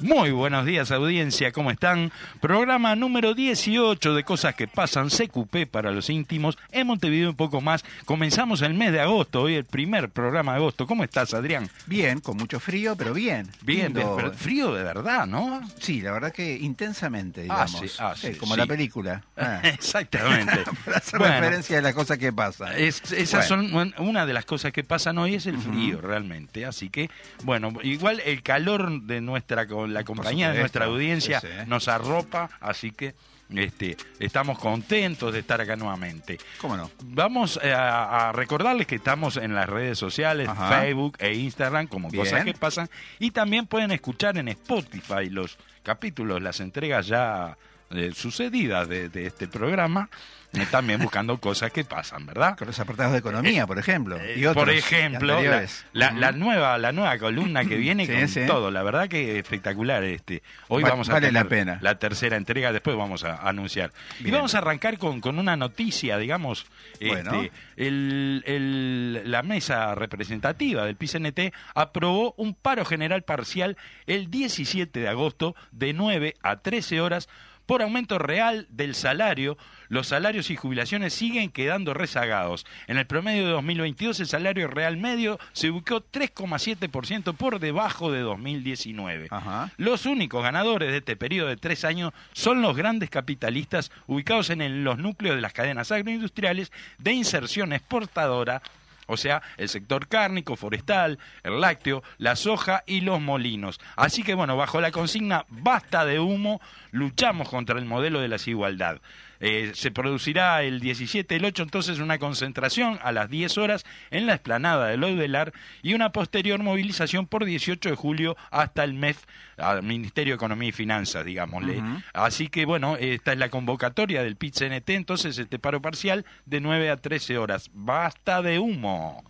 Muy buenos días audiencia, ¿cómo están? Programa número 18 de Cosas que Pasan, CQP para los íntimos, en Montevideo un poco más. Comenzamos el mes de agosto, hoy el primer programa de agosto. ¿Cómo estás, Adrián? Bien, con mucho frío, pero bien. Bien, Lindo. pero frío de verdad, ¿no? Sí, la verdad que intensamente, Ah, digamos. sí, ah, Sí, sí, como la película. Ah. Exactamente. Para hacer Bueno, referencia a las cosas que pasan. es- esas Bueno. son una de las cosas que pasan hoy es el frío realmente, así que bueno, igual el calor de nuestra la compañía de nuestra audiencia nos arropa, así que este estamos contentos de estar acá nuevamente. ¿Cómo no? Vamos eh, a, a recordarles que estamos en las redes sociales, Ajá. Facebook e Instagram, como Bien. cosas que pasan. Y también pueden escuchar en Spotify los capítulos, las entregas ya eh, sucedidas de, de este programa. eh, también buscando cosas que pasan, ¿verdad? Con los apartados de economía, por ejemplo. y Eh, otros por ejemplo, la, la- la nueva la nueva columna que viene Sí, con sí. todo, la verdad que espectacular este. Hoy Va- vamos a vale tener la pena. la tercera entrega, después vamos a anunciar. Y vamos a arrancar con, con una noticia, digamos, Bueno. este, el- el- la mesa representativa del PCNT aprobó un paro general parcial el 17 de agosto de 9 a 13 horas por aumento real del salario, los salarios y jubilaciones siguen quedando rezagados. En el promedio de 2022 el salario real medio se ubicó 3,7% por debajo de 2019. Ajá. Los únicos ganadores de este periodo de tres años son los grandes capitalistas ubicados en el- los núcleos de las cadenas agroindustriales de inserción exportadora o sea, el sector cárnico, forestal, el lácteo, la soja y los molinos. Así que bueno, bajo la consigna basta de humo, luchamos contra el modelo de la desigualdad. Eh, se producirá el 17 del 8 entonces una concentración a las 10 horas en la explanada del Odelar y una posterior movilización por 18 de julio hasta el MEF, al Ministerio de Economía y Finanzas, digámosle. Así que bueno, esta es la convocatoria del PIT-CNT, entonces este paro parcial de 9 a 13 horas. Basta de humo.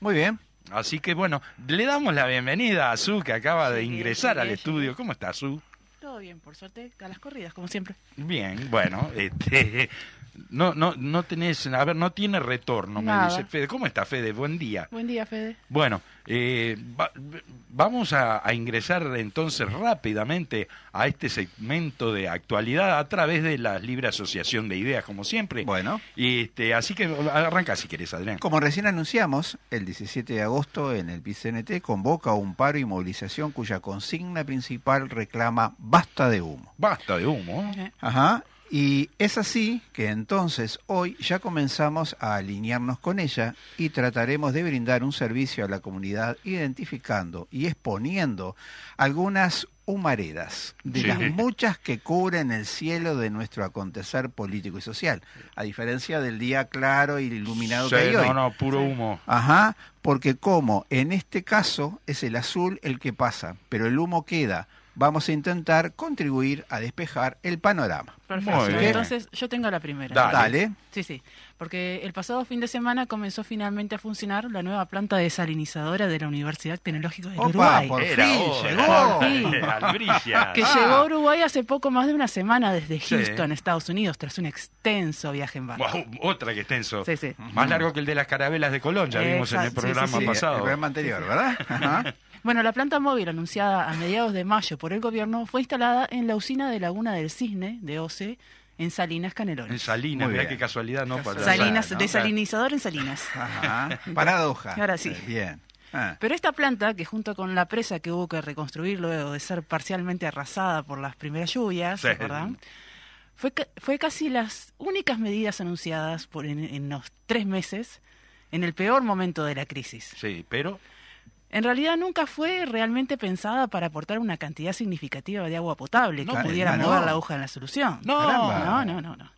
Muy bien. Así que bueno, le damos la bienvenida a Su que acaba de Sí, ingresar al estudio. ¿Cómo está Su? Bien, por suerte, a las corridas, como siempre. Bien, bueno, este, no, no, no tenés, a ver, no tiene retorno, me dice Fede. ¿Cómo está Fede? Buen día. Buen día, Fede. Bueno, eh, va- vamos a, a ingresar entonces rápidamente a este segmento de actualidad a través de la libre asociación de ideas, como siempre. Bueno. Y este, así que arranca si querés, Adrián. Como recién anunciamos, el 17 de agosto en el PCNT convoca un paro y movilización cuya consigna principal reclama basta de humo. Basta de humo. Ajá. Y es así que entonces hoy ya comenzamos a alinearnos con ella y trataremos de brindar un servicio a la comunidad identificando y exponiendo algunas humaredas de Sí. las muchas que cubren el cielo de nuestro acontecer político y social, a diferencia del día claro y iluminado que hay hoy. no, no, puro humo. Ajá, porque como en este caso es el azul el que pasa, pero el humo queda, vamos a intentar contribuir a despejar el panorama. Perfecto. Entonces, yo tengo la primera. Dale. Dale. Sí, sí. Porque el pasado fin de semana comenzó finalmente a funcionar la nueva planta desalinizadora de la Universidad Tecnológica del Opa, Uruguay. por Era fin hora. llegó. Sí. Que Ah. llegó a Uruguay hace poco más de una semana desde Sí. Houston, Estados Unidos, tras un extenso viaje en barco. Otra que extenso. Sí, sí. Más largo que el de las carabelas de Colón, ya vimos en el Exacto, sí, sí, programa pasado. el programa anterior, ¿verdad? Ajá. Bueno, la planta móvil anunciada a mediados de mayo por el gobierno fue instalada en la usina de Laguna del Cisne, de OCE, en Salinas Canelones. En Salinas, bien. qué casualidad, ¿no? Para- Salinas, ¿no? desalinizador en Salinas. Ajá. Paradoja. Ahora sí. Eh, Bien. Ah. Pero esta planta, que junto con la presa que hubo que reconstruir luego de ser parcialmente arrasada por las primeras lluvias, Sí. ¿verdad? Fue, ca- fue casi las únicas medidas anunciadas por en, en los tres meses en el peor momento de la crisis. Sí, pero En realidad nunca fue realmente pensada para aportar una cantidad significativa de agua potable que No, pudiera ah, no. mover la aguja en la solución. No. Caramba. no, no, no, no.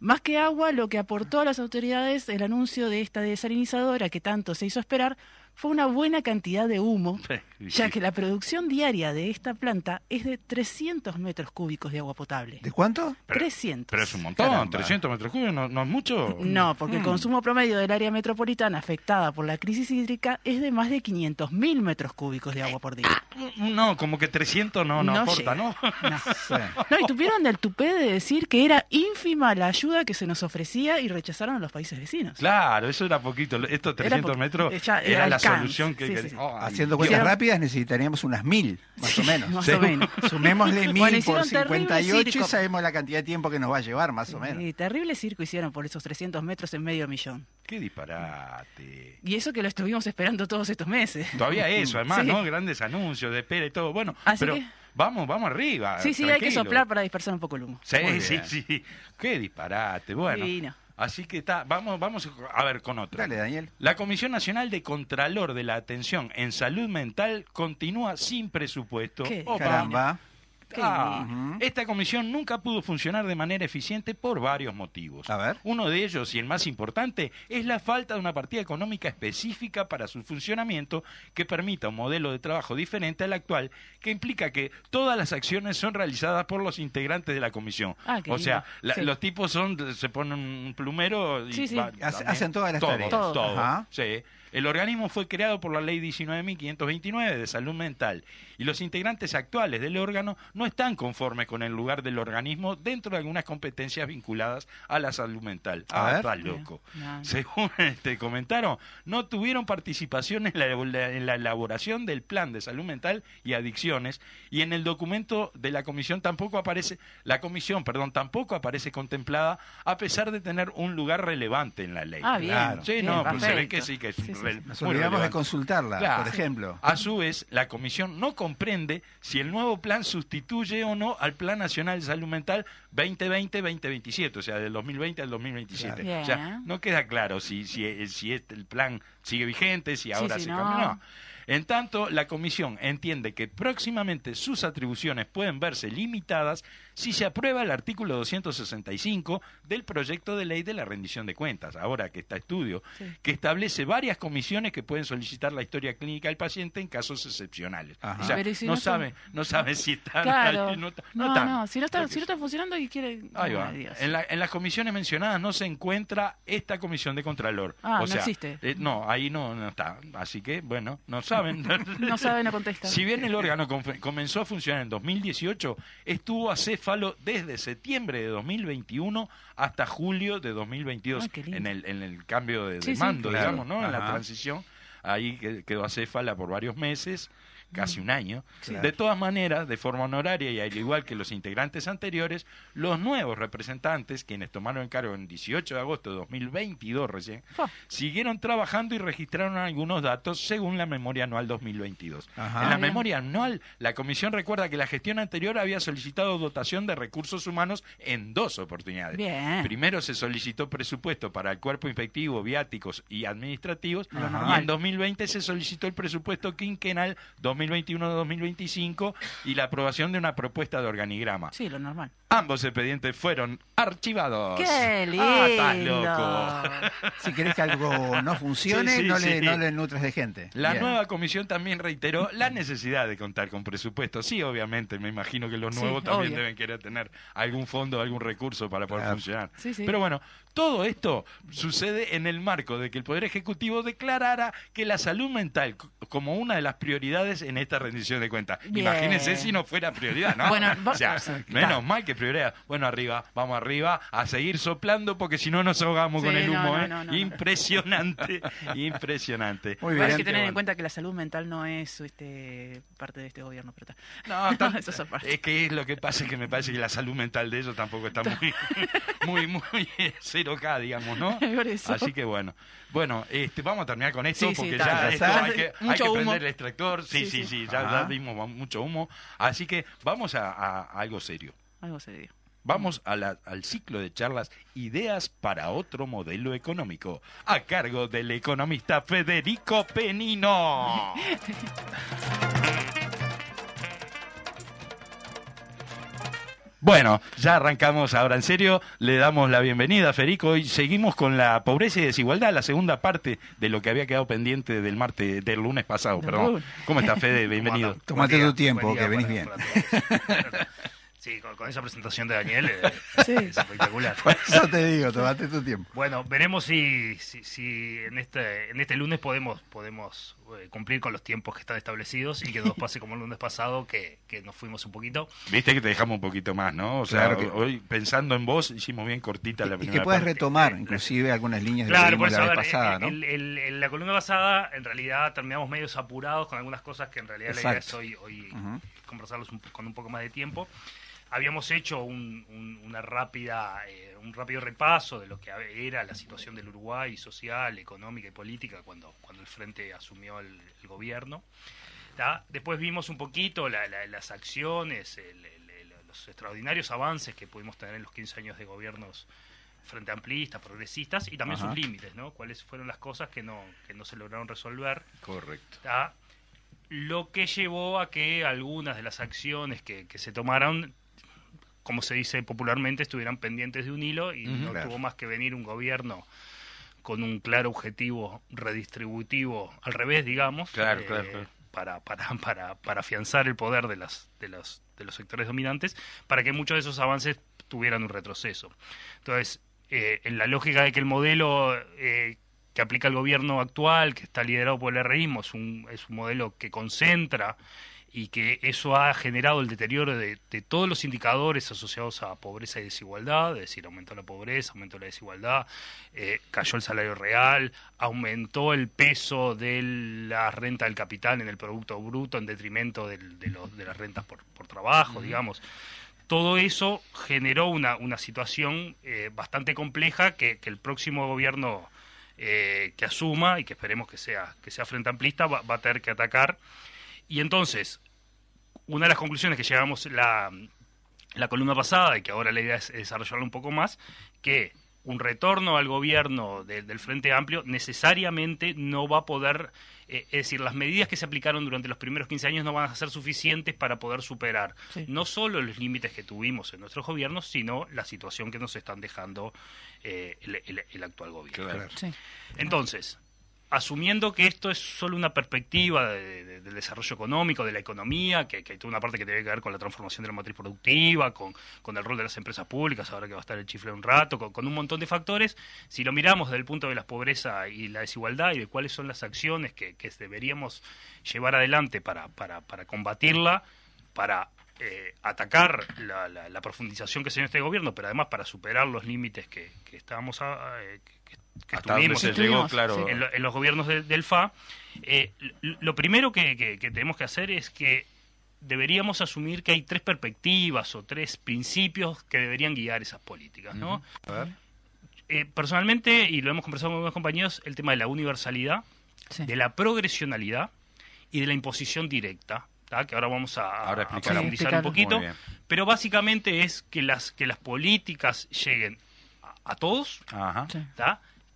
Más que agua, lo que aportó a las autoridades el anuncio de esta desalinizadora que tanto se hizo esperar fue una buena cantidad de humo, ya que la producción diaria de esta planta es de 300 metros cúbicos de agua potable. ¿De cuánto? Pero- 300. Pero es un montón, Caramba. 300 metros cúbicos, ¿no, no es mucho? No, porque el Mm. consumo promedio del área metropolitana afectada por la crisis hídrica es de más de 500.000 metros cúbicos de agua por día. No, como que 300 no, no, aporta, llega. ¿no? No. Sí. No, y tuvieron el tupé de decir que era ínfima la ayuda que se nos ofrecía y rechazaron a los países vecinos. Claro, eso era poquito. Estos 300 po- metros ya era, era la solución que... sí, que- sí, sí. Ay. Haciendo cuentas rápidas necesitaríamos unas mil, más o menos. Más Sí. o menos. Sumémosle mil Bueno, por hicieron terrible 58 y sabemos la cantidad de tiempo que nos va a llevar, más o menos. Y terrible circo hicieron por esos 300 metros en medio millón. Qué disparate. Y eso que lo estuvimos esperando todos estos meses. Todavía eso, además, Sí. ¿no? Grandes anuncios de espera y todo. Bueno, Así pero que- vamos, vamos arriba. Sí, sí, hay que soplar para dispersar un poco el humo. Sí, sí, sí. Qué disparate. Bueno, Divino. Así que está. Vamos, vamos a ver con otra. Dale, Daniel. La Comisión Nacional de Contralor de la Atención en Salud Mental continúa sin presupuesto. ¿Qué? Opa. Caramba. Ah. Esta comisión nunca pudo funcionar de manera eficiente por varios motivos. A ver. Uno de ellos, y el más importante, es la falta de una partida económica específica para su funcionamiento que permita un modelo de trabajo diferente al actual, que implica que todas las acciones son realizadas por los integrantes de la comisión. Ah, o sea, la- Sí. los tipos son se ponen un plumero y Sí, sí. va- Hace- también- hacen todas las todo, tareas. todo, Todo. Ajá. Sí. El organismo fue creado por la ley 19.529 de salud mental y los integrantes actuales del órgano no están conformes con el lugar del organismo dentro de algunas competencias vinculadas a la salud mental. A ah, ver. está loco. No, no. Según este, comentaron, no tuvieron participación en la, en la elaboración del plan de salud mental y adicciones y en el documento de la comisión tampoco aparece, la comisión, perdón, tampoco aparece contemplada a pesar de tener un lugar relevante en la ley. Ah, bien. Claro. Sí, bien, no, pues se ve que sí, que es Sí, Nos muy olvidamos de relevante. consultarla, Claro. por ejemplo. A su vez, la comisión no comprende si el nuevo plan sustituye o no al Plan Nacional de Salud Mental 2020-2027, o sea, del 2020 al 2027. Claro. O sea, no queda claro si, si, si este- el plan sigue vigente, si ahora sí, se no. cambió. No. En tanto, la comisión entiende que próximamente sus atribuciones pueden verse limitadas si se aprueba el artículo 265 del proyecto de ley de la rendición de cuentas, ahora que está estudio, Sí. que establece varias comisiones que pueden solicitar la historia clínica del paciente en casos excepcionales. Ajá. O sea, Pero ¿y si no, no son- sabe, no sabe si están Claro. no, ta- no No, si no está, Porque- si no está funcionando y quiere... Ahí va. En, la- en las comisiones mencionadas no se encuentra esta comisión de Contralor. Ah, o no existe. eh, no, ahí no, no está. Así que, bueno, no saben. No sabe, no contesta. Si bien el órgano comenzó a funcionar en 2018, estuvo acéfalo desde septiembre de 2021 hasta julio de 2022, Ah, qué lindo. en, el, en el cambio de, de Sí, sí. mando, Claro. digamos, ¿no? En la transición. Ahí que- quedó acéfala por varios meses, casi un año. Claro. De todas maneras, de forma honoraria y al igual que los integrantes anteriores, los nuevos representantes, quienes tomaron el cargo en 18 de agosto de 2022 recién, siguieron trabajando y registraron algunos datos según la memoria anual 2022. Ajá. En la Bien. memoria anual, la comisión recuerda que la gestión anterior había solicitado dotación de recursos humanos en dos oportunidades. Bien. Primero se solicitó presupuesto para el cuerpo infectivo, viáticos y administrativos, y en 2020 se solicitó el presupuesto quinquenal 2021-2025 y la aprobación de una propuesta de organigrama. Sí, lo normal. Ambos expedientes fueron archivados. ¡Qué lindo! Ah, estás loco. Si querés que algo no funcione, Sí, sí, no, le, sí. no le nutres de gente. La Bien. nueva comisión también reiteró la necesidad de contar con presupuesto. Sí, obviamente, me imagino que los Sí, nuevos también obvio. deben querer tener algún fondo, algún recurso para poder Claro. funcionar. Sí, sí. Pero bueno, todo esto sucede en el marco de que el Poder Ejecutivo declarara que la salud mental como una de las prioridades en esta rendición de cuentas. Bien. Imagínense si no fuera prioridad, ¿no? Bueno, o sea, menos claro. mal que prioridad. Bueno, arriba, vamos arriba, a seguir soplando porque si no nos ahogamos Sí, con el humo, no, ¿eh? no, no, no. Impresionante, impresionante. Muy bien. hay que tener en cuenta que la salud mental no es este, parte de este gobierno. Pero está. No, tan- Eso es aparte. es que es lo que pasa es que me parece que la salud mental de ellos tampoco está muy, muy, muy cero K, digamos, ¿no? Así que bueno. Bueno, este, vamos a terminar con esto Sí, porque ya esto hay que, hay que prender el extractor. Sí, sí, Sí, ya, ya vimos mucho humo. Así que vamos a, a- a algo serio. Algo serio. Vamos a la- al ciclo de charlas Ideas para otro modelo económico, a cargo del economista Federico Penino. Bueno, ya arrancamos ahora en serio, le damos la bienvenida a Federico y seguimos con la pobreza y desigualdad, la segunda parte de lo que había quedado pendiente del martes, del lunes pasado, perdón. ¿Cómo está Fede? Bienvenido. Tómate tu tiempo, día que venís para- bien. sí, con, con esa presentación de Daniel eh, Sí. es espectacular. Por eso te digo, tómate tu tiempo. Bueno, veremos si, si, si en este en este lunes podemos podemos eh, cumplir con los tiempos que están establecidos y que no nos pase como el lunes pasado, que, que nos fuimos un poquito. Viste que te dejamos un poquito más, ¿no? O sea, Claro que- hoy pensando en vos hicimos bien cortita la Y primera que puedas parte. retomar, inclusive, algunas líneas de Claro, vimos eso, la a vez ver, pasada, en, ¿no? el- el- en la columna pasada, en realidad terminamos medios apurados con algunas cosas que en realidad la idea es Exacto. hoy, hoy Ujú. conversarlos un con un poco más de tiempo. Habíamos hecho un, un- una rápida, eh, un rápido repaso de lo que era la situación del Uruguay social, económica y política cuando, cuando el Frente asumió el, el gobierno. ¿tá? Después vimos un poquito la- la- las acciones, el- el- el- los extraordinarios avances que pudimos tener en los 15 años de gobiernos frente amplistas, progresistas y también Ajá. sus límites, ¿no? Cuáles fueron las cosas que no, que no se lograron resolver. Correcto. ¿tá? Lo que llevó a que algunas de las acciones que, que se tomaron, como se dice popularmente, estuvieran pendientes de un hilo y no Claro. tuvo más que venir un gobierno con un claro objetivo redistributivo al revés, digamos, Claro, claro, claro. Para, para, para, para afianzar el poder de, las, de, los, de los sectores dominantes, para que muchos de esos avances tuvieran un retroceso. Entonces, eh, en la lógica de que el modelo eh, que aplica el gobierno actual, que está liderado por el RIismo, es un, es un modelo que concentra y que eso ha generado el deterioro de, de todos los indicadores asociados a pobreza y desigualdad, es decir, aumentó la pobreza, aumentó la desigualdad, eh, cayó el salario real, aumentó el peso de la renta del capital en el Producto Bruto en detrimento del- de, los- de las rentas por, por trabajo, digamos. Todo eso generó una, una situación eh, bastante compleja que, que el próximo gobierno eh, que asuma y que esperemos que sea, que sea frente amplista va, va a tener que atacar. Y entonces, una de las conclusiones que llegamos la, la columna pasada y que ahora la idea es desarrollarlo un poco más, que un retorno al gobierno de- del Frente Amplio necesariamente no va a poder, eh, es decir, las medidas que se aplicaron durante los primeros 15 años no van a ser suficientes para poder superar Sí. no solo los límites que tuvimos en nuestros gobiernos, sino la situación que nos están dejando eh, el, el- el actual gobierno. Claro. Sí. Entonces, asumiendo que esto es solo una perspectiva de- de- del desarrollo económico, de la economía, que, hay toda una parte que tiene que ver con la transformación de la matriz productiva, con, con el rol de las empresas públicas, ahora que va a estar el chifle un rato, con, un montón de factores, si lo miramos desde el punto de la pobreza y la desigualdad y de cuáles son las acciones que, que deberíamos llevar adelante para, para, para combatirla, para eh, atacar la, la- la profundización que se dio en este gobierno, pero además para superar los límites que, que estábamos a- eh, que, Hasta donde estuvimos se Estuvimos, llegó, claro. sí. en, lo- en los gobiernos de- del FA, eh, lo primero que, que- que tenemos que hacer es que deberíamos asumir que hay tres perspectivas o tres principios que deberían guiar esas políticas, ¿no? A ver. Eh, personalmente, y lo hemos conversado con algunos compañeros, el tema de la universalidad, Sí. de la progresionalidad y de la imposición directa, ¿tá? que ahora vamos a, Ahora a explicar. profundizar Sí, un poquito, pero básicamente es que las, que las políticas lleguen a, a todos, Ajá.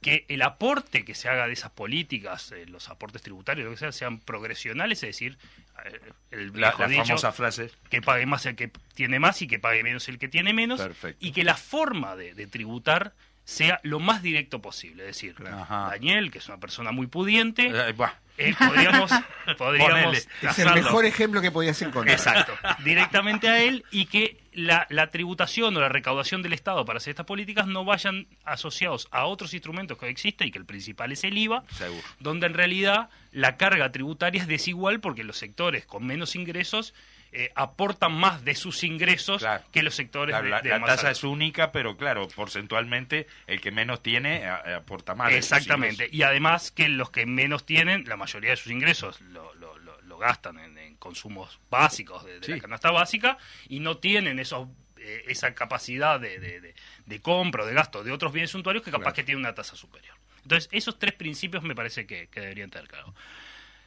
Que el aporte que se haga de esas políticas, eh, los aportes tributarios, lo que sea, sean progresionales, es decir, eh, el La, viejo la dicho, famosa frase. que pague más el que tiene más y que pague menos el que tiene menos, Perfecto. y que la forma de, de tributar sea lo más directo posible. Es decir, Ajá. Daniel, que es una persona muy pudiente, Eh, eh, podríamos, podríamos. Es el mejor ejemplo que podías encontrar. Exacto, directamente a él y que la, la tributación o la recaudación del Estado para hacer estas políticas no vayan asociados a otros instrumentos que existen y que el principal es el IVA, Seguro. donde en realidad la carga tributaria es desigual porque los sectores con menos ingresos eh, aportan más de sus ingresos Claro. que los sectores Claro, de, la, de la más tasa es única, pero claro, porcentualmente el que menos tiene a- a- aporta más. Exactamente. Y además que los que menos tienen, la mayoría de sus ingresos lo, lo- lo- lo gastan en consumos básicos de, de Sí. la canasta básica y no tienen esos eh, esa capacidad de, de- compra o de gasto de otros bienes suntuarios que capaz Claro. que tienen una tasa superior. Entonces, esos tres principios me parece que, que deberían tener claro.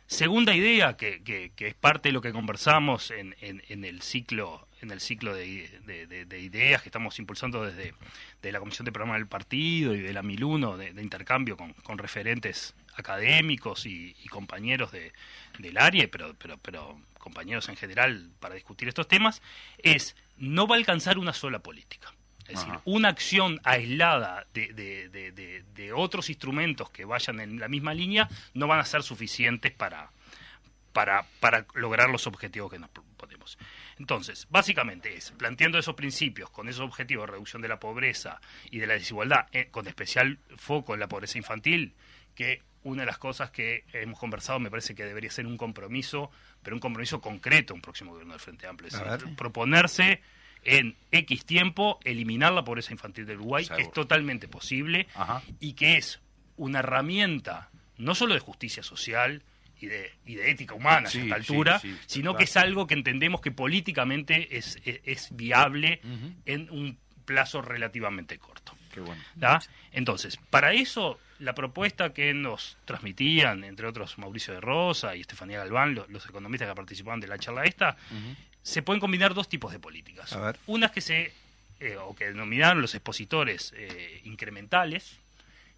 Segunda idea, que, que- que es parte de lo que conversamos en, en- en el ciclo, en el ciclo de, de- de- de ideas que estamos impulsando desde de la Comisión de Programa del Partido y de la MILUNO, de, de intercambio con, con referentes académicos y, y compañeros de, del área, pero, pero, pero compañeros en general para discutir estos temas, es no va a alcanzar una sola política. Es decir, una acción aislada de, de- de- de- de otros instrumentos que vayan en la misma línea no van a ser suficientes para, para, para lograr los objetivos que nos proponemos. Entonces, básicamente es, planteando esos principios con esos objetivos de reducción de la pobreza y de la desigualdad, eh, con especial foco en la pobreza infantil, que una de las cosas que hemos conversado me parece que debería ser un compromiso, pero un compromiso concreto un próximo gobierno del Frente Amplio. Es decir, proponerse en X tiempo eliminar la pobreza infantil del Uruguay, que es totalmente posible Ajá. y que es una herramienta no solo de justicia social y de, y de ética humana Sí, a esta altura, sí, sino claro. que es algo que entendemos que políticamente es, es, es viable en un plazo relativamente corto. Qué bueno. ¿tá? Entonces, para eso, la propuesta que nos transmitían, entre otros Mauricio de Rosa y Estefanía Galván, lo- los, economistas que participaban de la charla esta, se pueden combinar dos tipos de políticas. A ver. Unas que se, eh, o que denominaron los expositores eh, incrementales,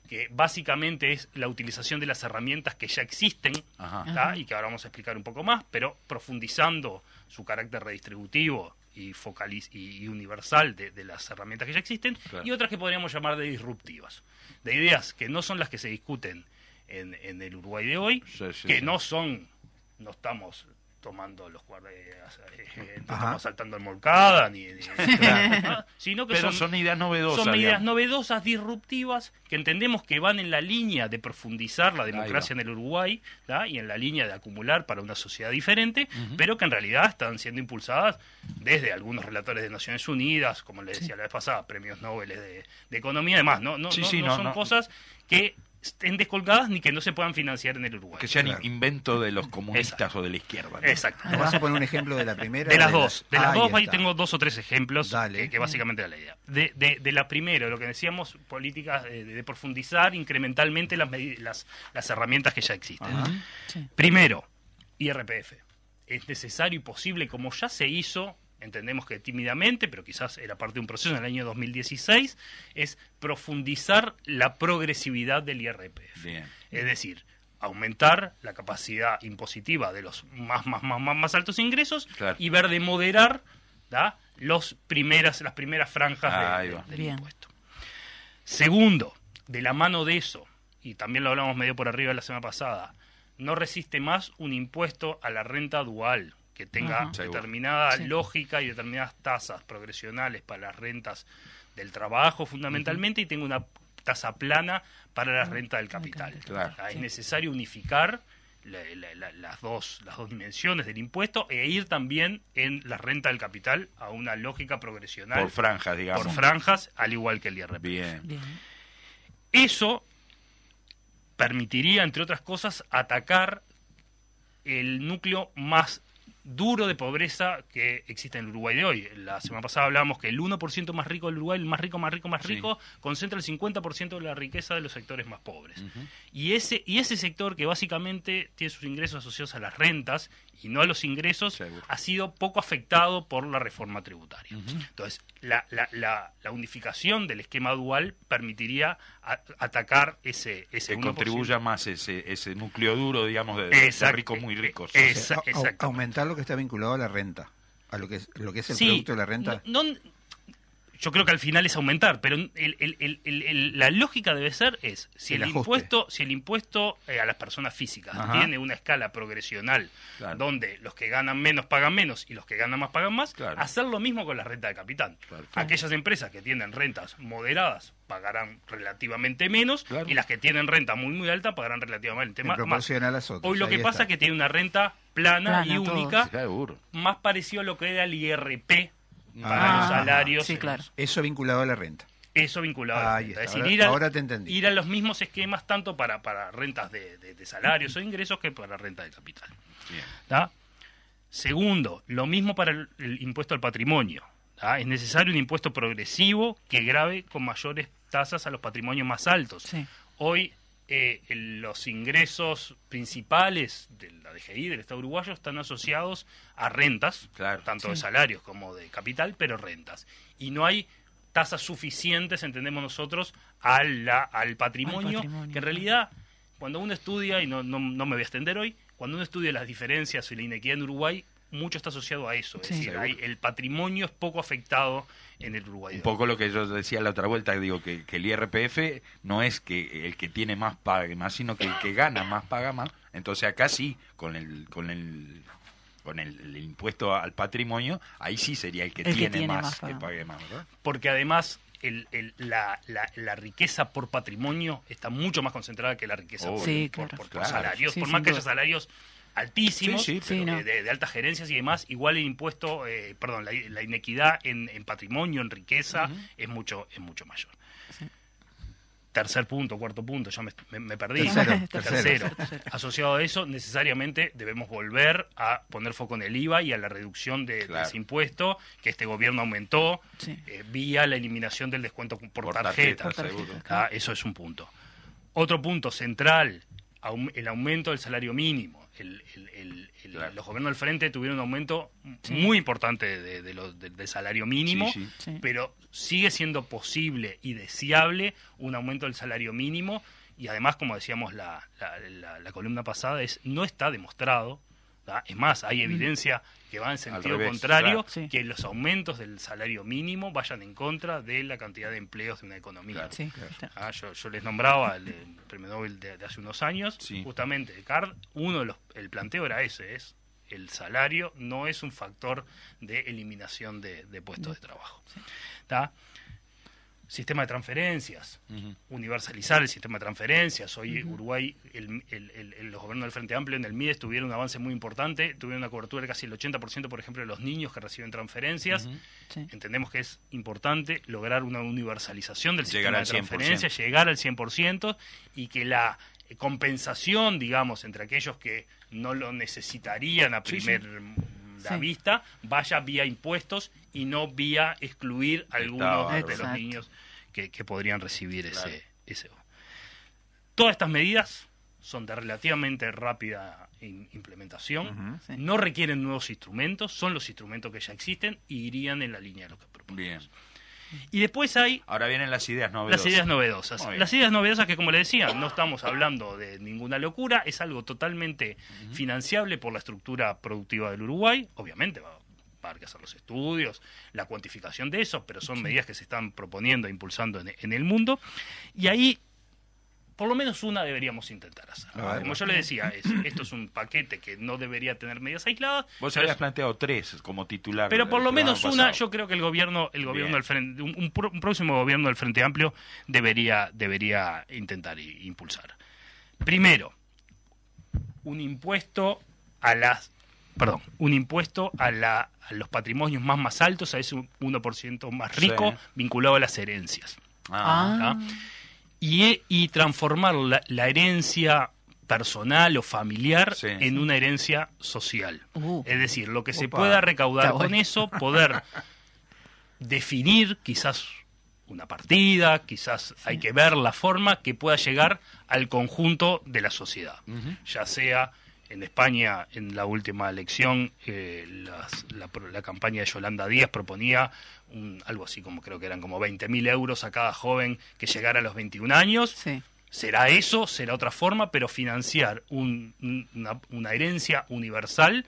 que básicamente es la utilización de las herramientas que ya existen Ajá. ¿tá? Ajá. y que ahora vamos a explicar un poco más, pero profundizando su carácter redistributivo y, focaliz y, y universal de, de las herramientas que ya existen, Claro. y otras que podríamos llamar de disruptivas, de ideas que no son las que se discuten en, en el Uruguay de hoy, Sí, sí, que sí. no son, no estamos tomando los guardias, eh, no Ajá. estamos saltando en Molcada, ni, ni- ¿no? sino que Pero son, son ideas novedosas. son medidas digamos. novedosas, disruptivas, que entendemos que van en la línea de profundizar la democracia en el Uruguay y en la línea de acumular para una sociedad diferente, pero que en realidad están siendo impulsadas desde algunos relatores de Naciones Unidas, como les decía la vez pasada, premios Nobel de, de Economía, además, no, no, Sí, no- sí, no no, son no. cosas que estén descolgadas ni que no se puedan financiar en el Uruguay. Que sean Claro. invento de los comunistas Exacto. o de la izquierda. ¿no? Exacto. ¿Nos vas a poner un ejemplo de la primera? De las dos, de las Ahí dos está. tengo dos o tres ejemplos Dale. que, que básicamente era la idea. De, de, de la primera, lo que decíamos, políticas de, de profundizar incrementalmente las, las, las herramientas que ya existen. Sí. Primero, IRPF. Es necesario y posible, como ya se hizo, entendemos que tímidamente, pero quizás era parte de un proceso en el año 2016, es profundizar la progresividad del IRPF. Bien. Es decir, aumentar la capacidad impositiva de los más, más, más, más, más altos ingresos Claro. y ver de moderar ¿da? los primeras, las primeras franjas de- de- del Bien. impuesto. Segundo, de la mano de eso, y también lo hablamos medio por arriba la semana pasada, no resiste más un impuesto a la renta dual que tenga Ajá. Determinada Sí. lógica y determinadas tasas progresionales para las rentas del trabajo fundamentalmente y tenga una tasa plana para la renta del capital. Claro. Ah, Es Sí. necesario unificar la- la- la- las, dos, las dos dimensiones del impuesto e ir también en la renta del capital a una lógica progresional Por franjas, digamos. por franjas, al igual que el IRPF. Bien. Bien. Eso permitiría, entre otras cosas, atacar el núcleo más duro de pobreza que existe en el Uruguay de hoy. La semana pasada hablábamos que el 1% más rico del Uruguay, el más rico, más rico, más Sí. rico, concentra el 50% de la riqueza de los sectores más pobres. y, ese, y ese sector que básicamente tiene sus ingresos asociados a las rentas y no a los ingresos, Seguro. ha sido poco afectado por la reforma tributaria. Entonces, la, la- la- la unificación del esquema dual permitiría a- atacar ese, ese Que 1%. contribuya más ese, ese núcleo duro, digamos, de, ricos muy ricos. Eh, O sea, aumentar lo que está vinculado a la renta, a lo que es, lo que es el Sí, producto de la renta. no- no- yo creo que al final es aumentar, pero el- el- el- el- el- la lógica debe ser es si El impuesto, si el impuesto eh, a las personas físicas Ajá. tiene una escala progresional Claro. donde los que ganan menos pagan menos y los que ganan más pagan más, Claro. hacer lo mismo con la renta de capital. Perfecto. Aquellas empresas que tienen rentas moderadas pagarán relativamente menos Claro. y las que tienen renta muy muy alta pagarán relativamente En más. a las otras. Hoy lo Ahí que pasa es que tiene una renta plana, Plana, y única, más parecido a lo que era el IRP para Ah. los salarios. Sí, en claro. Eso vinculado a la renta. Eso vinculado a la renta. está. Es decir, Ahora- ir, a, ahora te entendí. ir a los mismos esquemas tanto para, para rentas de, de- de salarios o ingresos que para renta de capital. Bien. Segundo, lo mismo para el, el impuesto al patrimonio. ¿tá? Es necesario un impuesto progresivo que grave con mayores tasas a los patrimonios más altos. Sí. Hoy eh, el- los ingresos principales de la DGI, del Estado uruguayo, están asociados a rentas, Claro. tanto de salarios como de capital, pero rentas. Y no hay tasas suficientes, entendemos nosotros, a la- al, patrimonio, patrimonio, que en realidad, cuando uno estudia, y no, no, no me voy a extender hoy, cuando uno estudia las diferencias y la inequidad en Uruguay, mucho está asociado a eso. Es Sí. decir, hay- el patrimonio es poco afectado en el Uruguay. Un poco lo que yo decía la otra vuelta, digo que, que el IRPF no es que el que tiene más pague más, sino que el que gana más paga más. Entonces acá sí, con el con el con el, el impuesto al patrimonio, ahí sí sería el que, El que tiene, más, más que pague más, ¿verdad? porque además el- el- la, la- la riqueza por patrimonio está mucho más concentrada que la riqueza Obvio. por, Sí, por- claro. por- por Claro. salarios, Sí, por más que haya salarios altísimos, Sí, sí, Sí, pero no. de, de- de altas gerencias y demás, igual el impuesto, eh, perdón, la, la inequidad en, en patrimonio, en riqueza, es mucho es mucho mayor. Sí. Tercer punto, cuarto punto, ya me, me- me perdí. Tercero, Tercero. tercero. Asociado a eso, necesariamente debemos volver a poner foco en el IVA y a la reducción de, de Claro. ese impuesto que este gobierno aumentó Sí. eh, vía la eliminación del descuento por, Por tarjeta. tarjeta, Por seguro. tarjeta. Ah, eso es un punto. Otro punto central, el aumento del salario mínimo. El- el- el- el- Claro. Los gobiernos del frente tuvieron un aumento Sí. muy importante de, de los- de- del salario mínimo, Sí, sí. Sí. pero sigue siendo posible y deseable un aumento del salario mínimo y además, como decíamos la, la- la- la columna pasada, es no está demostrado, es más, hay evidencia que va en sentido revés, contrario, claro. Sí. que los aumentos del salario mínimo vayan en contra de la cantidad de empleos de una economía. Claro. Sí. Ah, yo, yo les nombraba el, el premio Nobel de, de hace unos años, Sí. justamente CARD, uno de los, el planteo era ese, es el salario no es un factor de eliminación de, de puestos de trabajo. ¿Tá? Sistema de transferencias, universalizar el sistema de transferencias. Hoy Uruguay, el- el- el- el- los gobiernos del Frente Amplio en el MIDES tuvieron un avance muy importante, tuvieron una cobertura de casi el 80%, por ejemplo, de los niños que reciben transferencias. Sí. Entendemos que es importante lograr una universalización del Llegar sistema de 100%. transferencia, llegar al 100% y que la eh, compensación, digamos, entre aquellos que no lo necesitarían a Sí, sí. La Sí. vista, vaya vía impuestos y no vía excluir algunos de los niños que, que podrían recibir Claro. ese, ese. Todas estas medidas son de relativamente rápida in- implementación. Sí. no requieren nuevos instrumentos, son los instrumentos que ya existen y irían en la línea de lo que proponemos. Bien. Y después hay Ahora vienen las ideas novedosas. las ideas novedosas. Las ideas novedosas que, como le decía, no estamos hablando de ninguna locura, es algo totalmente financiable por la estructura productiva del Uruguay. Obviamente va, va a haber que hacer los estudios, la cuantificación de eso, pero son medidas que se están proponiendo e impulsando en, en el mundo. Y ahí, por lo menos una deberíamos intentar hacer. Ver. Como yo le decía, es- esto es un paquete que no debería tener medidas aisladas. Vos habías es- planteado tres como titular. pero por lo menos una, pasado. yo creo que el gobierno, el gobierno del frente, un, un pro- un próximo gobierno del Frente Amplio debería, debería intentar i- impulsar. Primero, un impuesto a las, perdón, un impuesto a, la, a los patrimonios más más altos, a ese 1% más rico, Sí. vinculado a las herencias. Ah, ¿tá? Y, y transformar la, la herencia personal o familiar Sí. en una herencia social. Uh. Es decir, lo que se pueda recaudar con eso, poder definir quizás una partida, quizás hay que ver la forma que pueda llegar al conjunto de la sociedad. Ya sea en España, en la última elección, eh, las- la, pro- la campaña de Yolanda Díaz proponía un- algo así como creo que eran como 20.000 euros a cada joven que llegara a los 21 años. Sí. será eso, será otra forma, pero financiar un- un- una, una herencia universal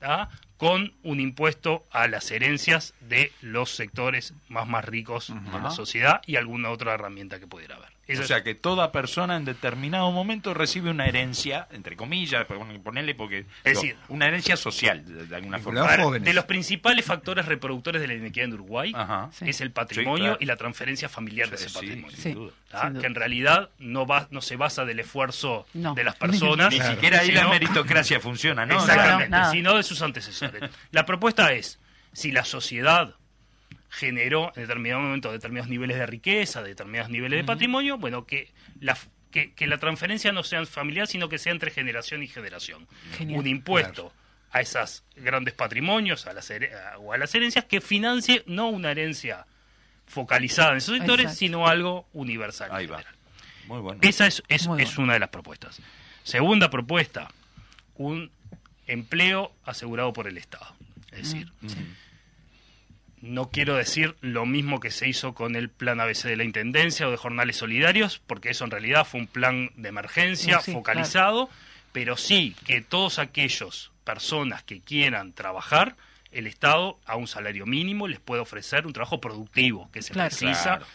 ¿tá? con un impuesto a las herencias de los sectores más más ricos de la sociedad y alguna otra herramienta que pudiera haber. Eso O es- sea que toda persona en determinado momento recibe una herencia, entre comillas, pon- ponele porque Es digo, decir- una herencia social de, de alguna forma. de los principales factores reproductores de la inequidad en Uruguay Ajá. Sí. es el patrimonio Sí, claro. y la transferencia familiar de ese Sí, patrimonio. sin Sí. duda. ¿tá? Sin duda. Que en realidad no va, no se basa del esfuerzo No. de las personas. Ni siquiera ahí la meritocracia funciona, ¿no? Exactamente, No, sino de sus antecesores. La propuesta es, si la sociedad generó en determinado momento determinados niveles de riqueza, determinados niveles de patrimonio, bueno, que la, que, que la transferencia no sea familiar, sino que sea entre generación y generación. Genial. Un impuesto a esos grandes patrimonios a las a- o a las herencias que financie no una herencia focalizada en esos sectores, Exacto. sino algo universal. Ahí va. Muy bueno. Esa es, es, Muy es una de las propuestas. Segunda propuesta, un empleo asegurado por el Estado. Es decir, no quiero decir lo mismo que se hizo con el plan ABC de la Intendencia o de jornales solidarios, porque eso en realidad fue un plan de emergencia Sí, focalizado, pero sí que todos aquellos personas que quieran trabajar, el Estado a un salario mínimo les puede ofrecer un trabajo productivo que se Claro. precisa. Claro.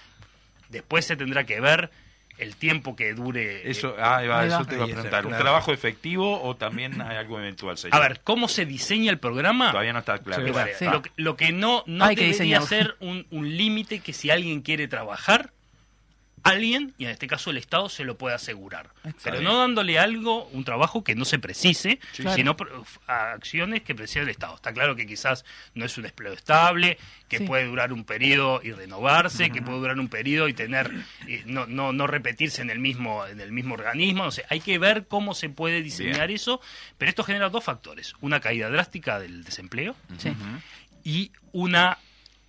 Después se tendrá que ver el tiempo que dure. Eso, eh, ah, ahí va, Ahí eso te iba a preguntar. ¿Un claro. trabajo efectivo o también hay algo eventual? sería? a ver, ¿cómo se diseña el programa? Todavía no está claro. Sí, Que vale, Sí. Lo, que- lo que no, no Hay que debería ser un, un límite que si alguien quiere trabajar, alguien, y en este caso el Estado, se lo puede asegurar. Pero no dándole algo, un trabajo que no se precise, sino a acciones que precise el Estado. Está claro que quizás no es un empleo estable, que Sí. puede durar un periodo y renovarse, que puede durar un periodo y tener y no, no, no repetirse en el mismo en el mismo organismo. O sea, hay que ver cómo se puede diseñar eso, pero esto genera dos factores: una caída drástica del desempleo y una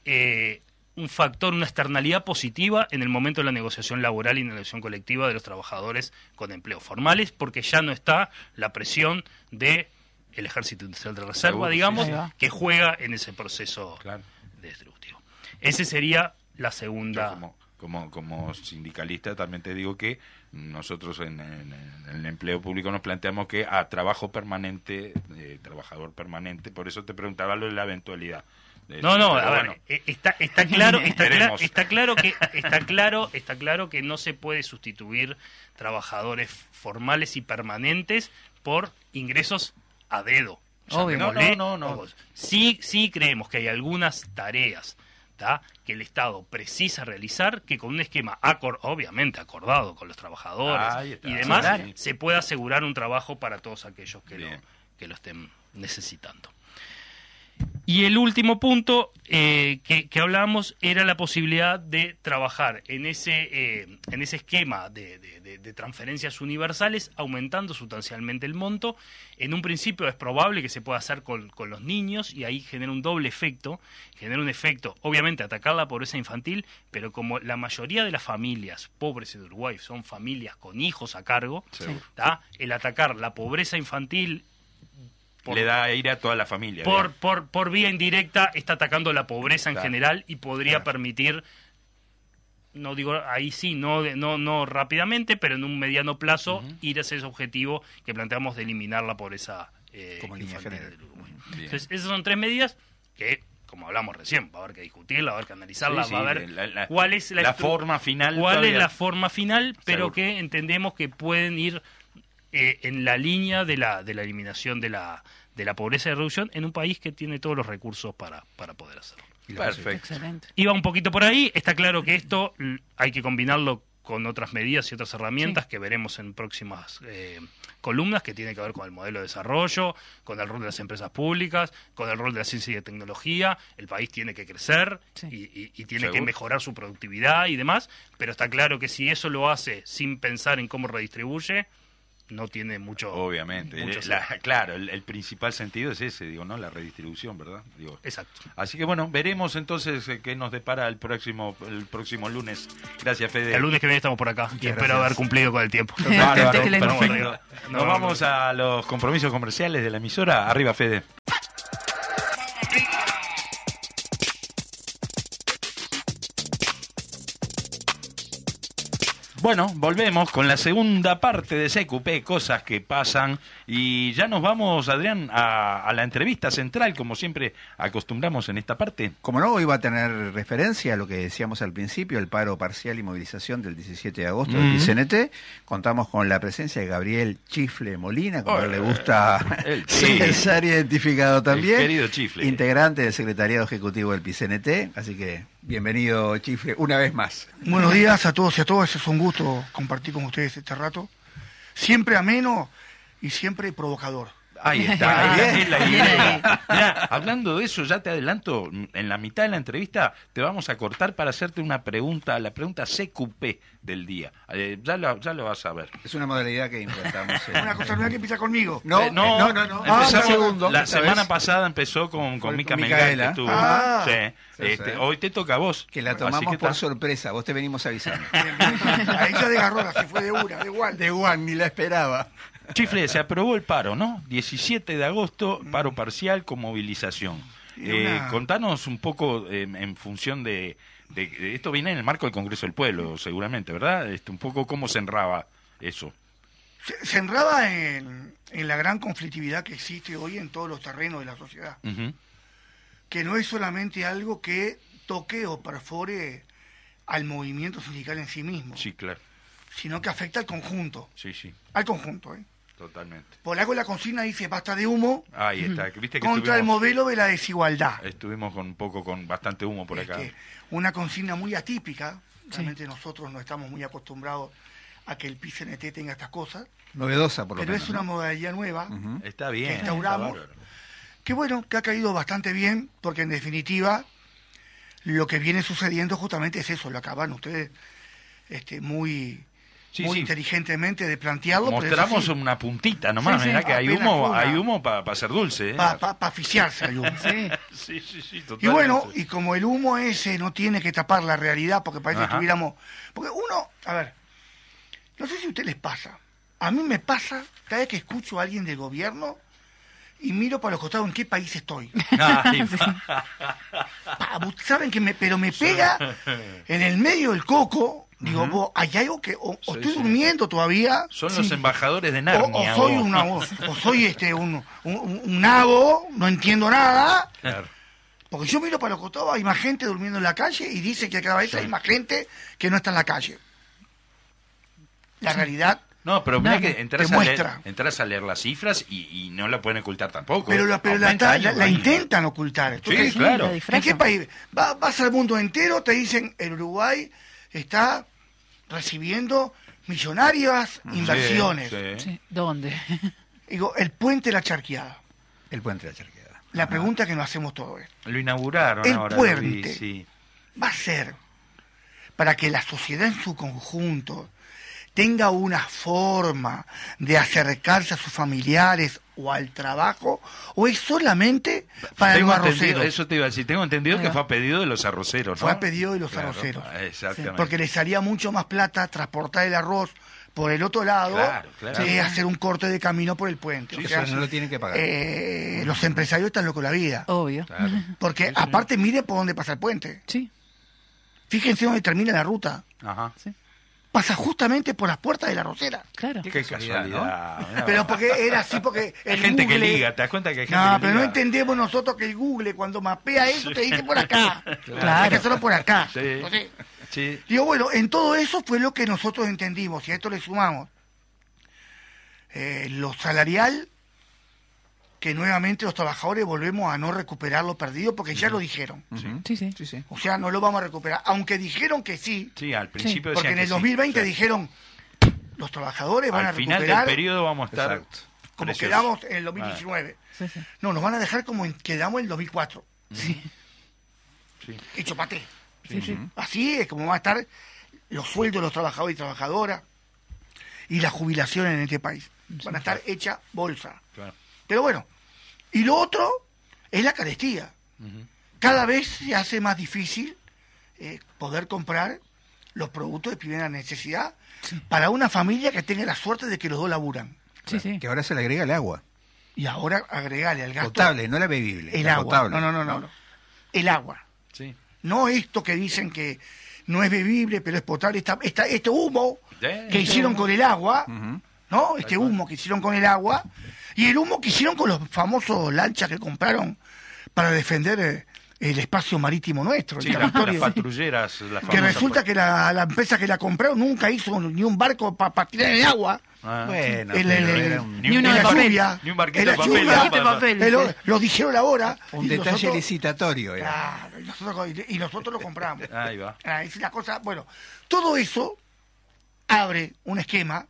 eh, un factor, una externalidad positiva en el momento de la negociación laboral y negociación colectiva de los trabajadores con empleos formales, porque ya no está la presión de el ejército industrial de reserva, digamos, que juega en ese proceso Claro. distributivo. Ese sería la Yo segunda. como, como, como sindicalista también te digo que nosotros en, en- en el empleo público nos planteamos que a trabajo permanente, eh, trabajador permanente, por eso te preguntaba lo de la eventualidad. De No, no, a ver, bueno, eh, está, está claro, está, está claro que está claro, está claro que no se puede sustituir trabajadores formales y permanentes por ingresos a dedo. Obvio. No, no, no, no. Sí, sí creemos que hay algunas tareas ¿tá? que el Estado precisa realizar que con un esquema acor- obviamente acordado con los trabajadores y demás Claro. se puede asegurar un trabajo para todos aquellos que lo, que lo estén necesitando. Y el último punto eh, que, que hablábamos era la posibilidad de trabajar en ese, eh, en ese esquema de, de- de- de transferencias universales, aumentando sustancialmente el monto. En un principio es probable que se pueda hacer con, con los niños y ahí genera un doble efecto. Genera un efecto, obviamente, atacar la pobreza infantil, pero como la mayoría de las familias pobres en Uruguay son familias con hijos a cargo, el atacar la pobreza infantil por- le da aire a toda la familia. por, por, por vía indirecta está atacando la pobreza en general y podría Claro. permitir, no digo ahí sí, no, no, no rápidamente, pero en un mediano plazo ir hacia ese objetivo que planteamos de eliminar la pobreza eh, Como línea general. del Uruguay. Bien. Entonces, esas son tres medidas que, como hablamos recién, va a haber que discutirla, va a haber que analizarla, Sí, va a la- la- cuál es la, forma final cuál todavía. es la forma final, pero Seguro. que entendemos que pueden ir eh, en la línea de la, de la eliminación de la, de la pobreza y reducción en un país que tiene todos los recursos para, para poder hacerlo. Perfecto. Excelente. Iba un poquito por ahí, está claro que esto hay que combinarlo con otras medidas y otras herramientas que veremos en próximas eh, columnas que tienen que ver con el modelo de desarrollo, con el rol de las empresas públicas, con el rol de la ciencia y de tecnología. El país tiene que crecer Sí. y, y- y tiene que mejorar su productividad y demás, pero está claro que si eso lo hace sin pensar en cómo redistribuye, no tiene mucho. Obviamente. mucho Eh, la- sentido. claro, el, el principal sentido es ese, digo, ¿no? La redistribución, ¿verdad? Digo. Exacto. Así que bueno, veremos entonces eh, qué nos depara el próximo el próximo lunes. Gracias, Fede. El lunes que viene estamos por acá y espero haber cumplido con el tiempo. Perfecto. Nos vamos a los compromisos comerciales de la emisora. Arriba, Fede. Bueno, volvemos con la segunda parte de CQP, cosas que pasan. Y ya nos vamos, Adrián, a, a la entrevista central, como siempre acostumbramos en esta parte. Como no, hoy va a tener referencia a lo que decíamos al principio, el paro parcial y movilización del 17 de agosto del. PCNT. Contamos con la presencia de Gabriel Chifle Molina, como él le gusta el ser identificado también. querido Chifle. Integrante del Secretariado Ejecutivo del PCNT. Así que bienvenido, Chifle, una vez más. Buenos días a todos y a todas, es un gusto compartir con ustedes este rato. Siempre ameno y siempre provocador. Ahí está, Bien, ahí es la idea. Mirá, hablando de eso, ya te adelanto, en la mitad de la entrevista te vamos a cortar para hacerte una pregunta, la pregunta CQP del día. Eh, ya, lo, ya lo vas a ver. Es una modalidad que implantamos. en- Una cosa nueva que empieza conmigo. No, Eh, no, no, no, no. Ah, empezamos- segundo. la semana vez. pasada empezó con, con Con- Mica que. Ah. Sí. Sí, Este, sí. Hoy te toca a vos. Que la tomamos que por está- sorpresa, vos te venimos avisando. Ahí ya de garrona, se fue de una, de igual. De Juan, ni la esperaba. Chifle, se aprobó el paro, ¿no? 17 de agosto, paro parcial con movilización. Eh, una- contanos un poco eh, en función de, Esto viene en el marco del Congreso del Pueblo, seguramente, ¿verdad? Este, un poco cómo se enraba eso. Se, se enraba en, en la gran conflictividad que existe hoy en todos los terrenos de la sociedad. Que no es solamente algo que toque o perfore al movimiento sindical en sí mismo, Sí, claro. sino que afecta al conjunto. Sí, sí, Al conjunto, ¿eh? Totalmente. Por algo la consigna dice basta de humo Ahí está. Viste que contra el modelo de la desigualdad. estuvimos con un poco con bastante humo por acá. Este, una consigna muy atípica. Realmente nosotros no estamos muy acostumbrados a que el PCNT tenga estas cosas, Novedosa, por lo pero menos. es una ¿no? modalidad nueva. Está bien. que está instauramos. bárbaro. que bueno, que ha caído bastante bien, porque en definitiva lo que viene sucediendo justamente es eso, lo acaban ustedes este, muy, Sí, muy sí. inteligentemente de plantearlo. pero es Mostramos una puntita nomás, Sí, mirá que hay humo, una. hay humo para ser dulce. ¿eh? para aficiarse al humo. Sí. Sí, sí, sí, Y totalmente. bueno, y como el humo ese no tiene que tapar la realidad, porque parece Ajá. que estuviéramos... Porque uno, a ver, no sé si a ustedes les pasa, a mí me pasa cada vez que escucho a alguien del gobierno y miro para los costados en qué país estoy. Ay, Pa, saben que me, pero me pega en el medio del coco, digo, vos, hay algo que, o, o estoy sí. durmiendo todavía, Son los embajadores de o, Narnia. o soy vos. una, o, o soy este un, un, un- nabo, no entiendo nada, Claro. porque yo miro para los costados, hay más gente durmiendo en la calle y dice que cada vez hay más gente que no está en la calle. La realidad, No, pero mirá Nada. que entras Te a, leer, muestra. entras a leer las cifras y, y no la pueden ocultar tampoco. pero la, pero la, la- la intentan ocultar. Sí, claro. ¿En qué país? Va- vas al mundo entero, te dicen el Uruguay está recibiendo millonarias inversiones. Sí, sí. Sí. ¿Dónde? Digo, el puente de la charqueada. El puente de la charqueada. La pregunta que nos hacemos todo es, Lo inauguraron El ahora. lo vi, puente. sí. ¿va a ser para que la sociedad en su conjunto tenga una forma de acercarse a sus familiares o al trabajo, o es solamente para Tengo los arroceros? eso te iba a decir. Tengo entendido que fue a pedido de los arroceros, ¿no? Fue a pedido de los Claro, arroceros. Exactamente. Porque les salía mucho más plata transportar el arroz por el otro lado Claro, claro. que hacer un corte de camino por el puente. Sí, o sea, eso no lo tienen que pagar. eh, los empresarios están locos la vida. Obvio. Claro. Porque aparte mire por dónde pasa el puente. Sí. Fíjense dónde termina la ruta. Ajá. Pasa justamente por las puertas de la rosera. Claro. Qué casualidad. Pero porque era así, porque Hay el gente que Google- liga, ¿te das cuenta que hay gente No, que pero no liga? entendemos nosotros que el Google cuando mapea eso te dice por acá. Claro. Hay que hacerlo por acá. Sí. Entonces, Sí. Digo, bueno, en todo eso fue lo que nosotros entendimos, y a esto le sumamos eh, lo salarial, que nuevamente los trabajadores volvemos a no recuperar lo perdido, porque ya lo dijeron. Ujú. Sí, sí. Sí, sí. O sea, no lo vamos a recuperar, aunque dijeron que sí, Sí, al principio porque en el sí. 2020 Sí. dijeron, los trabajadores van Al a final del recuperar periodo vamos a estar Exacto. como quedamos en el 2019. Sí, sí. No, nos van a dejar como en- quedamos en el 2004. Sí. Sí. Hecho pate. Sí, sí. Así es como van a estar los sueldos de los trabajadores y trabajadoras y las jubilaciones en este país. Van a estar hechas bolsa. Claro. Pero bueno, y lo otro es la carestía. Cada vez se hace más difícil eh, poder comprar los productos de primera necesidad para una familia que tenga la suerte de que los dos laburan. Sí, sí. Que ahora se le agrega el agua. Y ahora agregarle al gasto Potable, no la bebible. el la agua. potable. No, no, no, no, no. El agua. Sí. No esto que dicen que no es bebible, pero es potable. Esta, esta- este humo que hicieron con el agua, Ujú. ¿No? Este humo que hicieron con el agua y el humo que hicieron con los famosos lanchas que compraron para defender eh, el espacio marítimo nuestro, Sí, el las, las territorio. patrulleras. las que resulta que la, la empresa que la compró nunca hizo ni un barco para tirar en el agua. Ah, Bueno, El- pero el- era un, Ni Ni un- la papel. lluvia, Ni un barquito en la de papel, lluvia, papel. eh, lo, dijeron ahora. un y detalle nosotros- licitatorio. era. Claro, y nosotros, y nosotros lo compramos. Ahí va. Ah, es la cosa, bueno, todo eso abre un esquema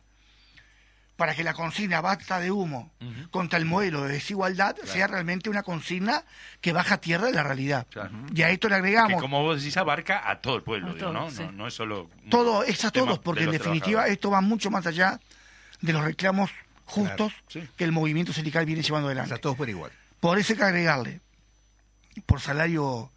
para que la consigna basta de humo contra el modelo de desigualdad sea realmente una consigna que baja a tierra de la realidad. Claro. Y a esto le Que agregamos como vos decís, abarca a todo el pueblo, digo, ¿no? sí. ¿no? No es solo... todo, es a todos, de porque en definitiva esto va mucho más allá de los reclamos justos sí. que el movimiento sindical viene llevando O adelante. sea, todos por igual. Por eso hay que agregarle, por salario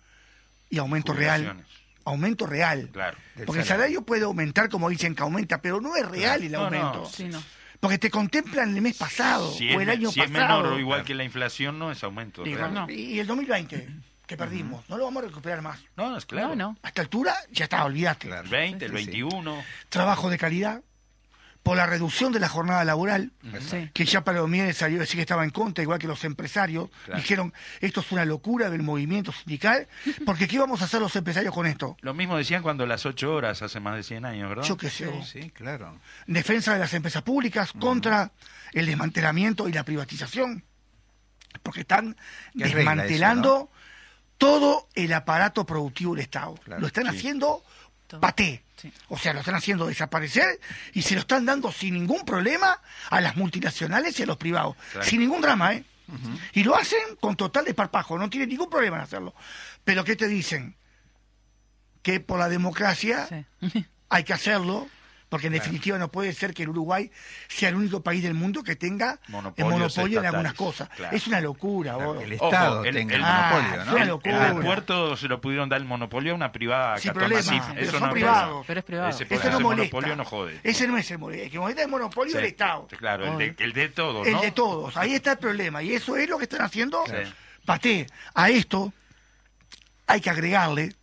y aumento real, aumento real. Claro. Porque el salario. puede aumentar como dicen que aumenta, pero no es real el No, no, aumento. Sí, no. Porque te contemplan el mes pasado Si o es, el año si es pasado. menor o igual que la inflación, no es aumento. Y, no. y el 2020 que perdimos, no lo vamos a recuperar más. No, es claro. No, no. A esta altura ya está, olvídate. El 20, el Sí, sí. 21. Trabajo de calidad, por la reducción de la jornada laboral, Sí. que ya para Mieres salió a decir que estaba en contra, igual que los empresarios. Claro. Dijeron, esto es una locura del movimiento sindical, porque ¿qué vamos a hacer los empresarios con esto? Lo mismo decían cuando las 8 horas, hace más de 100 años, ¿verdad? Yo qué sé. Sí, claro. defensa de las empresas públicas contra el desmantelamiento y la privatización, porque están desmantelando todo el aparato productivo del Estado. Claro, lo están sí. haciendo Todo. paté. Sí. O sea, lo están haciendo desaparecer y se lo están dando sin ningún problema a las multinacionales y a los privados. Claro. Sin ningún drama, ¿eh? Y lo hacen con total desparpajo, no tienen ningún problema en hacerlo. Pero ¿qué te dicen? Que por la democracia Sí. hay que hacerlo, porque en definitiva no puede ser que el Uruguay sea el único país del mundo que tenga el Monopolios monopolio en algunas cosas. claro. Es una locura, Claro, vos. el Ojo, Estado el- tenga el- el, Ah, monopolio, es ¿no? una locura. el puerto se lo pudieron dar el monopolio a una privada. Sin problema, Masif. pero Eso son no privados. Pero es privado. Ese, Eso ese no molesta. monopolio no jode. Ese no es el monopolio. El que molesta es el monopolio Sí, del Estado. Claro, el de, el de todos, El ¿no? de todos. Ahí está el problema. Y eso es lo que están haciendo. Sí. Paté. A esto hay que agregarle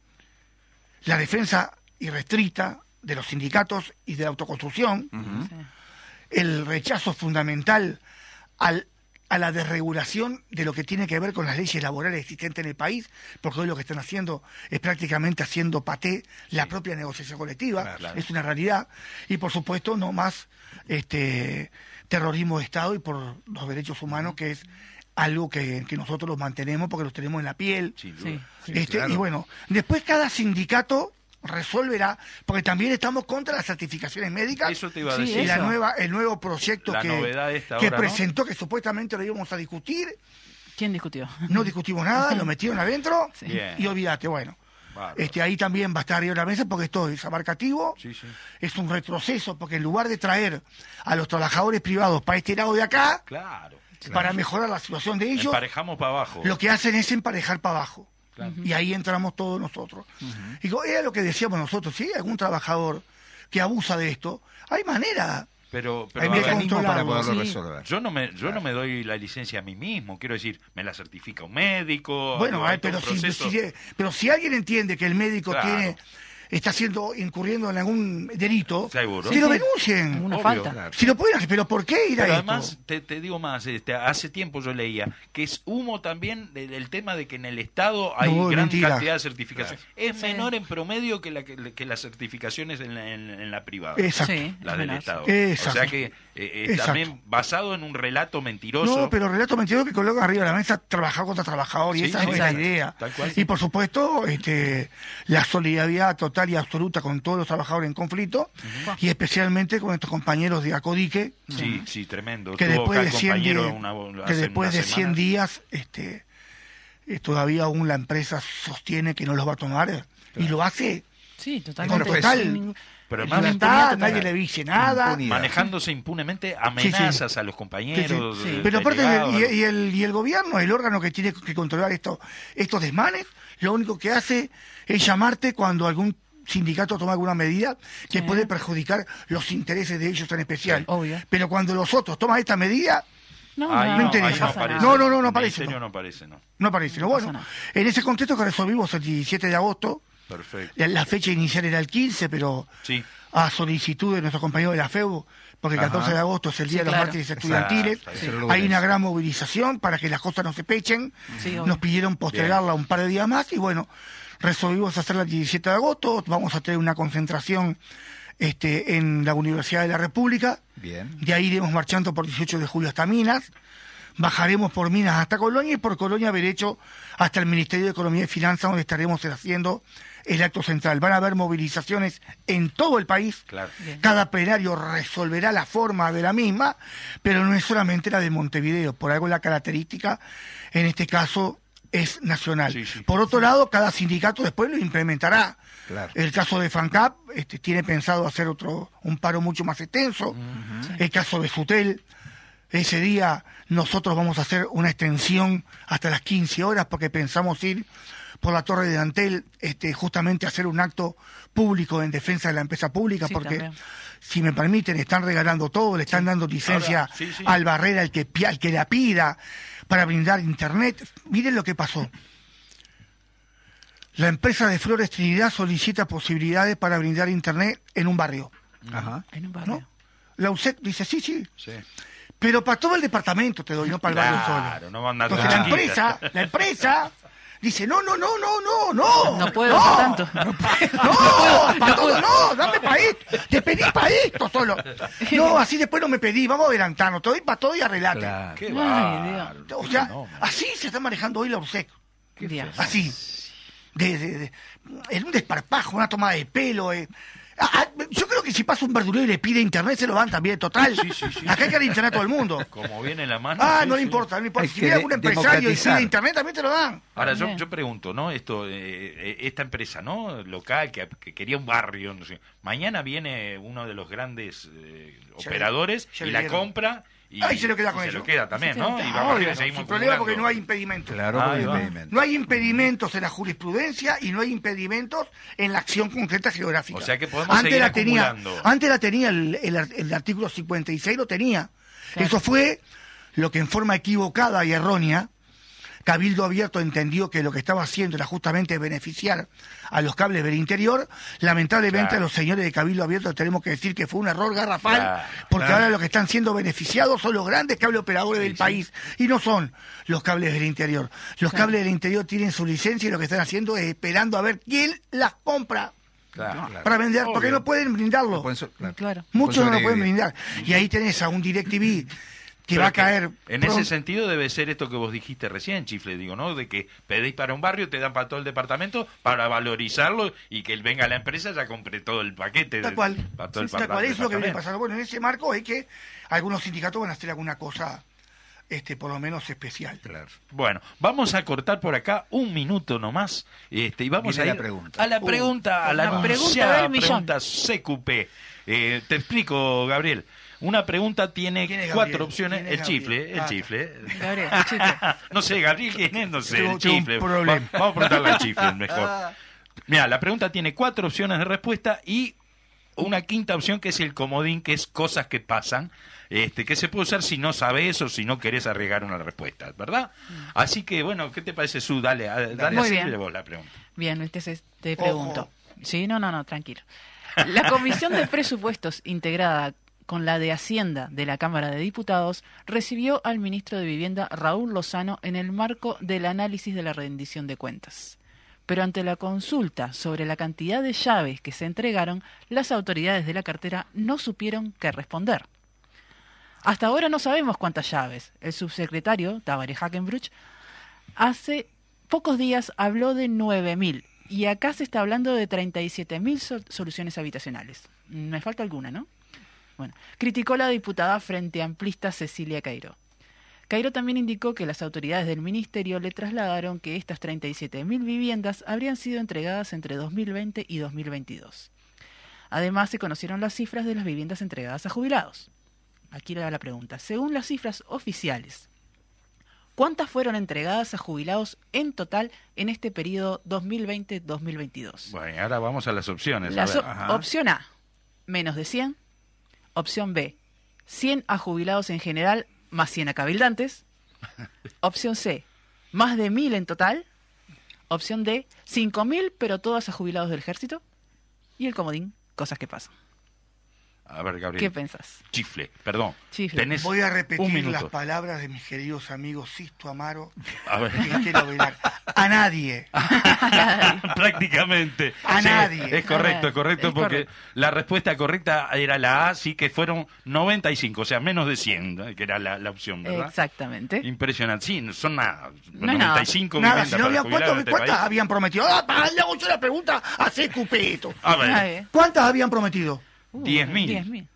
la defensa irrestricta de los sindicatos y de la autoconstrucción, el rechazo fundamental al, a la desregulación de lo que tiene que ver con las leyes laborales existentes en el país, porque hoy lo que están haciendo es prácticamente haciendo paté la propia negociación colectiva, Claro, claro. es una realidad, y por supuesto no más este terrorismo de Estado y por los derechos humanos, que es algo que, que nosotros los mantenemos porque los tenemos en la piel. Sí. Este, claro. Y bueno, después cada sindicato resolverá, porque también estamos contra las certificaciones médicas Eso te iba a decir. y la eso. nueva, el nuevo proyecto La que, novedad esta que ahora, ¿no? presentó, que supuestamente lo íbamos a discutir, ¿Quién discutió? no discutimos nada, lo metieron adentro Sí. Y olvídate, bueno. Bárbaro. Este, ahí también va a estar arriba de la mesa porque esto es abarcativo, Sí, sí. es un retroceso, porque en lugar de traer a los trabajadores privados para este lado de acá, Claro. para mejorar la situación de ellos, Emparejamos para abajo. lo que hacen es emparejar para abajo. Claro. Y ahí entramos todos nosotros. Digo, era lo que decíamos nosotros, si hay algún trabajador que abusa de esto, hay manera. Pero, pero Hay mecanismos para poderlo sí. resolver. yo no me yo no me doy la licencia a mí mismo. Quiero decir, me la certifica un médico. Bueno, hay pero, si, pero si alguien entiende que el médico Claro. tiene está haciendo incurriendo en algún delito, Seguro. que Sí, lo denuncien. Una Obvio. falta. Claro. Si lo pueden hacer, pero ¿por qué ir a Pero esto? además, te, te digo más, este, hace tiempo yo leía que es humo también del, el tema de que en el Estado hay No, gran mentira. cantidad de certificaciones. Es Sí. menor en promedio que, la, que, que las certificaciones en la, en, en la privada. Exacto. Sí, Las es del menor. Estado. Exacto. O sea que eh, Exacto. también basado en un relato mentiroso. No, pero relato mentiroso que coloca arriba de la mesa trabajar contra trabajador y Sí, esa sí, no es la idea. Tal cual. Y por supuesto, este, la solidaridad total y absoluta con todos los trabajadores en conflicto y especialmente con estos compañeros de Acodique Sí, sí, tremendo. que Tuvo después de el 100 compañero días, una- que después de unas 100 semanas. días este, eh, todavía aún la empresa sostiene que no los va a tomar eh, y lo hace Sí, con totalmente. total Pero además- nadie le dice nada. Impunidad. manejándose impunemente amenazas a los Sí, sí. compañeros. Sí. eh, Pero aparte, y, y el, y el gobierno, el órgano que tiene que controlar esto, estos desmanes, lo único que hace es llamarte cuando algún sindicato toma alguna medida que Sí. puede perjudicar los intereses de ellos en especial. Obvio. Pero cuando los otros toman esta medida, No, Ahí no, no no, interesa. aparece. No, no, no, aparece, no. no aparece, no. no aparece. No bueno, en ese contexto que resolvimos el 17 de agosto, Perfecto. La, la fecha inicial era el 15, pero Sí. a solicitud de nuestro compañero de la FEU, porque el Ajá. 14 de agosto es el Día Sí, de los claro. Mártires Estudiantiles, el hay una gran movilización para que las cosas no se pechen, Sí, obvio. nos pidieron postergarla un par de días más y bueno, resolvimos hacerla el 17 de agosto, vamos a tener una concentración este, en la Universidad de la República, Bien. de ahí iremos marchando por 18 de julio hasta Minas, bajaremos por Minas hasta Colonia y por Colonia derecho hasta el Ministerio de Economía y Finanzas donde estaremos haciendo el acto central. Van a haber movilizaciones en todo el país. Claro. Cada plenario resolverá la forma de la misma, pero no es solamente la de Montevideo. Por algo la característica, en este caso, es nacional. Sí, sí. Por otro lado, cada sindicato después lo implementará. Claro. El caso de FANCAP este, tiene pensado hacer otro un paro mucho más extenso. El caso de Sutel, ese día nosotros vamos a hacer una extensión hasta las 15 horas porque pensamos ir por la Torre de Antel este, justamente hacer un acto público en defensa de la empresa pública Sí, porque también. si me permiten están regalando todo, le están dando licencia Ahora, sí, sí. al barrera al que, al que la pida para brindar internet. Miren lo que pasó. La empresa de Flores Trinidad solicita posibilidades para brindar internet en un barrio. Ajá. En un barrio. ¿no? La USEC dice, sí, sí, Sí. pero para todo el departamento te doy, no para el barrio Claro, solo. no van a Entonces la empresa, la empresa dice, no, no, no, no, no, no. No puedo hacer tanto. No, para todo no, dame para esto. Te pedí para esto solo. No, así después no me pedí, vamos a adelantarnos. Te doy para todo y arreglate. Claro. Qué Ay, O sea, así se está manejando hoy la URSEC. Así. De, de- de- en un desparpajo, una toma de pelo. eh. Ah, ah, yo creo que si pasa un verdurero y le pide internet, se lo dan también, total. Sí, sí, sí. Acá hay que dar internet a todo el mundo. Como viene la mano. Ah, sí, no le importa, no le importa. Hay Si viene algún empresario y pide internet, también te lo dan. Ahora, yo, yo pregunto, ¿no? Esto, eh, eh, esta empresa, ¿no? Local, que, que quería un barrio, no sé. Mañana viene uno de los grandes eh, operadores ya y la dieron. compra y, Ahí se lo queda y con se eso. lo queda también, ¿no? Y Ah, vamos a seguimos sin problema porque acumulando. no hay impedimentos. Claro, Ahí va. obviamente. No hay impedimentos en la jurisprudencia y no hay impedimentos en la acción concreta geográfica. O sea que podemos seguir la tenía. Antes la tenía el, el ar- el artículo 56, lo tenía. Claro. Eso fue lo que en forma equivocada y errónea, Cabildo Abierto entendió que lo que estaba haciendo era justamente beneficiar a los cables del interior. Lamentablemente Claro. a los señores de Cabildo Abierto tenemos que decir que fue un error garrafal, Claro, porque claro. ahora los que están siendo beneficiados son los grandes cable operadores del país y no son los cables del interior. Los cables del interior tienen su licencia y lo que están haciendo es esperando a ver quién las compra Claro. Claro. para vender, Obvio. porque no pueden brindarlo. No pueden so- claro. Claro. Muchos no lo pueden brindar. Y ahí tenés a un DirecTV que Pero va a caer. En pronto. ese sentido debe ser esto que vos dijiste recién, Chifle, digo, ¿no? De que pedís para un barrio, te dan para todo el departamento para valorizarlo y que él venga a la empresa ya compre todo el paquete. Tal de- cual. Para todo el Tal cual, eso es lo que viene pasando. Bueno, en ese marco es que algunos sindicatos van a hacer alguna cosa, este, por lo menos especial. Bueno, vamos a cortar por acá un minuto nomás este, y vamos Viene a la ir pregunta. a la pregunta, a la la pregunta anunciada del millón. pregunta CQP. Eh, te explico, Gabriel. Una pregunta tiene ¿Quién es cuatro Gabriel? opciones. ¿Quién es El chifle, el Ah, chifle. Gabriel, chifle. no sé, Gabriel, ¿quién es? No sé, Tengo- el un chifle. problema. Va- vamos a preguntarle al chifle mejor. Mira, la pregunta tiene cuatro opciones de respuesta y una quinta opción que es el comodín, que es cosas que pasan, este, que se puede usar si no sabes o si no querés arriesgar una respuesta, ¿verdad? Así que, bueno, ¿qué te parece, Su? Dale, a- dale, Muy hacele bien. vos la pregunta. Bien, este es- te Ojo. pregunto. Sí, no, no, no, tranquilo. La Comisión de Presupuestos, integrada con la de Hacienda de la Cámara de Diputados, recibió al ministro de Vivienda Raúl Lozano en el marco del análisis de la rendición de cuentas. Pero ante la consulta sobre la cantidad de llaves que se entregaron, las autoridades de la cartera no supieron qué responder. Hasta ahora no sabemos cuántas llaves. El subsecretario, Tabaré Hackenbruch, hace pocos días habló de 9.000 y acá se está hablando de 37.000 sol- soluciones habitacionales. Me falta alguna, ¿no? Bueno, criticó la diputada frente amplista Cecilia Cairo. Cairo también indicó que las autoridades del ministerio le trasladaron que estas 37.000 viviendas habrían sido entregadas entre 2020 y 2022. Además, se conocieron las cifras de las viviendas entregadas a jubilados. Aquí le da la pregunta. Según las cifras oficiales, ¿cuántas fueron entregadas a jubilados en total en este periodo 2020-2022? Bueno, ahora vamos a las opciones. a Las ver. op- Ajá. opción A, menos de 100. Opción B, 100 a jubilados en general, más 100 a cabildantes. Opción C, más de 1000 en total. Opción D, 5.000, pero todas a jubilados del ejército. Y el comodín, cosas que pasan. A ver, Gabriel. ¿Qué pensás? Chifle, perdón. Chifle. Tenés Voy a repetir las palabras de mis queridos amigos Sisto Amaro A ver. y. A nadie. Prácticamente. A nadie. Es correcto, es correcto, Es porque correcto. la respuesta correcta era la A, sí que fueron 95, o sea, menos de 100, ¿no? que era la, la opción, ¿verdad? Exactamente. Impresionante. Sí, no son nada. No es nada. 95 Nada, viviendas si no para habían, jubilados ¿cuántos- en este ¿cuántas país. habían prometido? Ah, le hago yo la pregunta a C. Cupeto. A ver. ¿Cuántas habían prometido? Uh, 10.000. 10.000.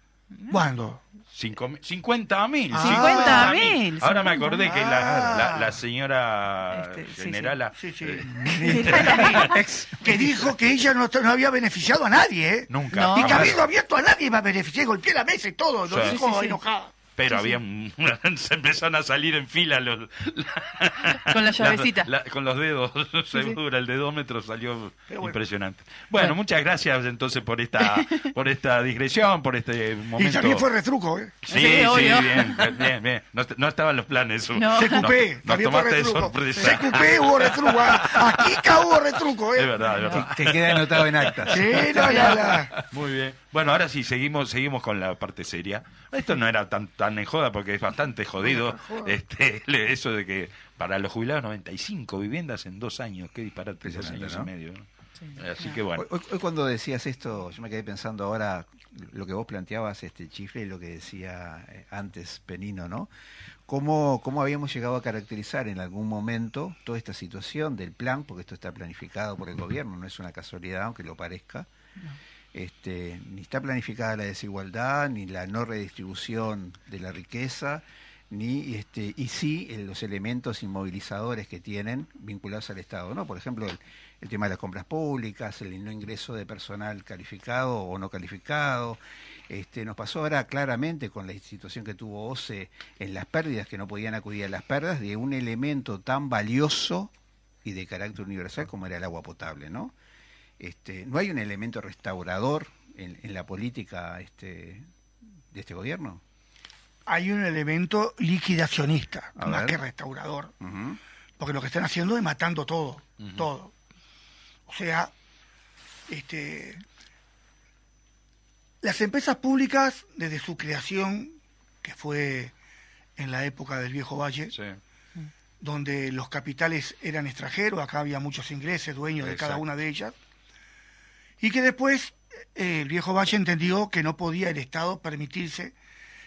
¿Cuándo? cinco mil- 50 mil. Ah. 50.000, Ahora me 50. acordé que la, la, la señora Este, sí, sí. generala. Sí, sí. eh, que dijo que ella no, no había beneficiado a nadie, ¿eh? Nunca. No. Y que habiendo abierto a nadie iba a beneficiar, golpeé la mesa y todo, lo Sí. dijo Sí, sí, sí. Pero había un- se empezaron a salir en fila los Con la llavecita. la- con los dedos seguro el dedómetro salió Pero bueno. impresionante bueno, Bueno. muchas gracias entonces por esta por esta digresión por este momento Y también fue retruco, ¿eh? sí Sí, sí bien bien bien no, no estaban los planes No. Se cupé, también fue tomaste de sorpresa Se cupé, hubo retruco. ah. Aquí hubo retruco, es ¿eh? verdad es verdad Que queda anotado en actas. Sí, no, no, no. Muy bien. Bueno, ahora sí, seguimos seguimos con la parte seria. Esto no era tan tan en joda porque es bastante jodido este eso de que para los jubilados 95 viviendas en dos años. Qué disparate, dos años ¿no? y medio. ¿no? Así que bueno. Hoy, hoy cuando decías esto, yo me quedé pensando ahora lo que vos planteabas, este chifle, y lo que decía eh, antes Penino, ¿no? ¿Cómo, ¿Cómo habíamos llegado a caracterizar en algún momento toda esta situación del plan, porque esto está planificado por el gobierno, no es una casualidad, aunque lo parezca. Este, ni está planificada la desigualdad, ni la no redistribución de la riqueza, ni este, y sí los elementos inmovilizadores que tienen vinculados al Estado, ¿no? Por ejemplo, el, el tema de las compras públicas, el no ingreso de personal calificado o no calificado. Este, nos pasó ahora claramente con la situación que tuvo OCE en las pérdidas, que no podían acudir a las pérdidas, de un elemento tan valioso y de carácter universal como era el agua potable, ¿no? Este, ¿No hay un elemento restaurador en, en la política este, de este gobierno? Hay un elemento liquidacionista, A más ver. que restaurador. Porque lo que están haciendo es matando todo, todo. O sea, este, las empresas públicas, desde su creación, que fue en la época del Viejo Valle, Sí. donde los capitales eran extranjeros, acá había muchos ingleses, dueños de cada una de ellas, y que después eh, el Viejo Valle entendió que no podía el Estado permitirse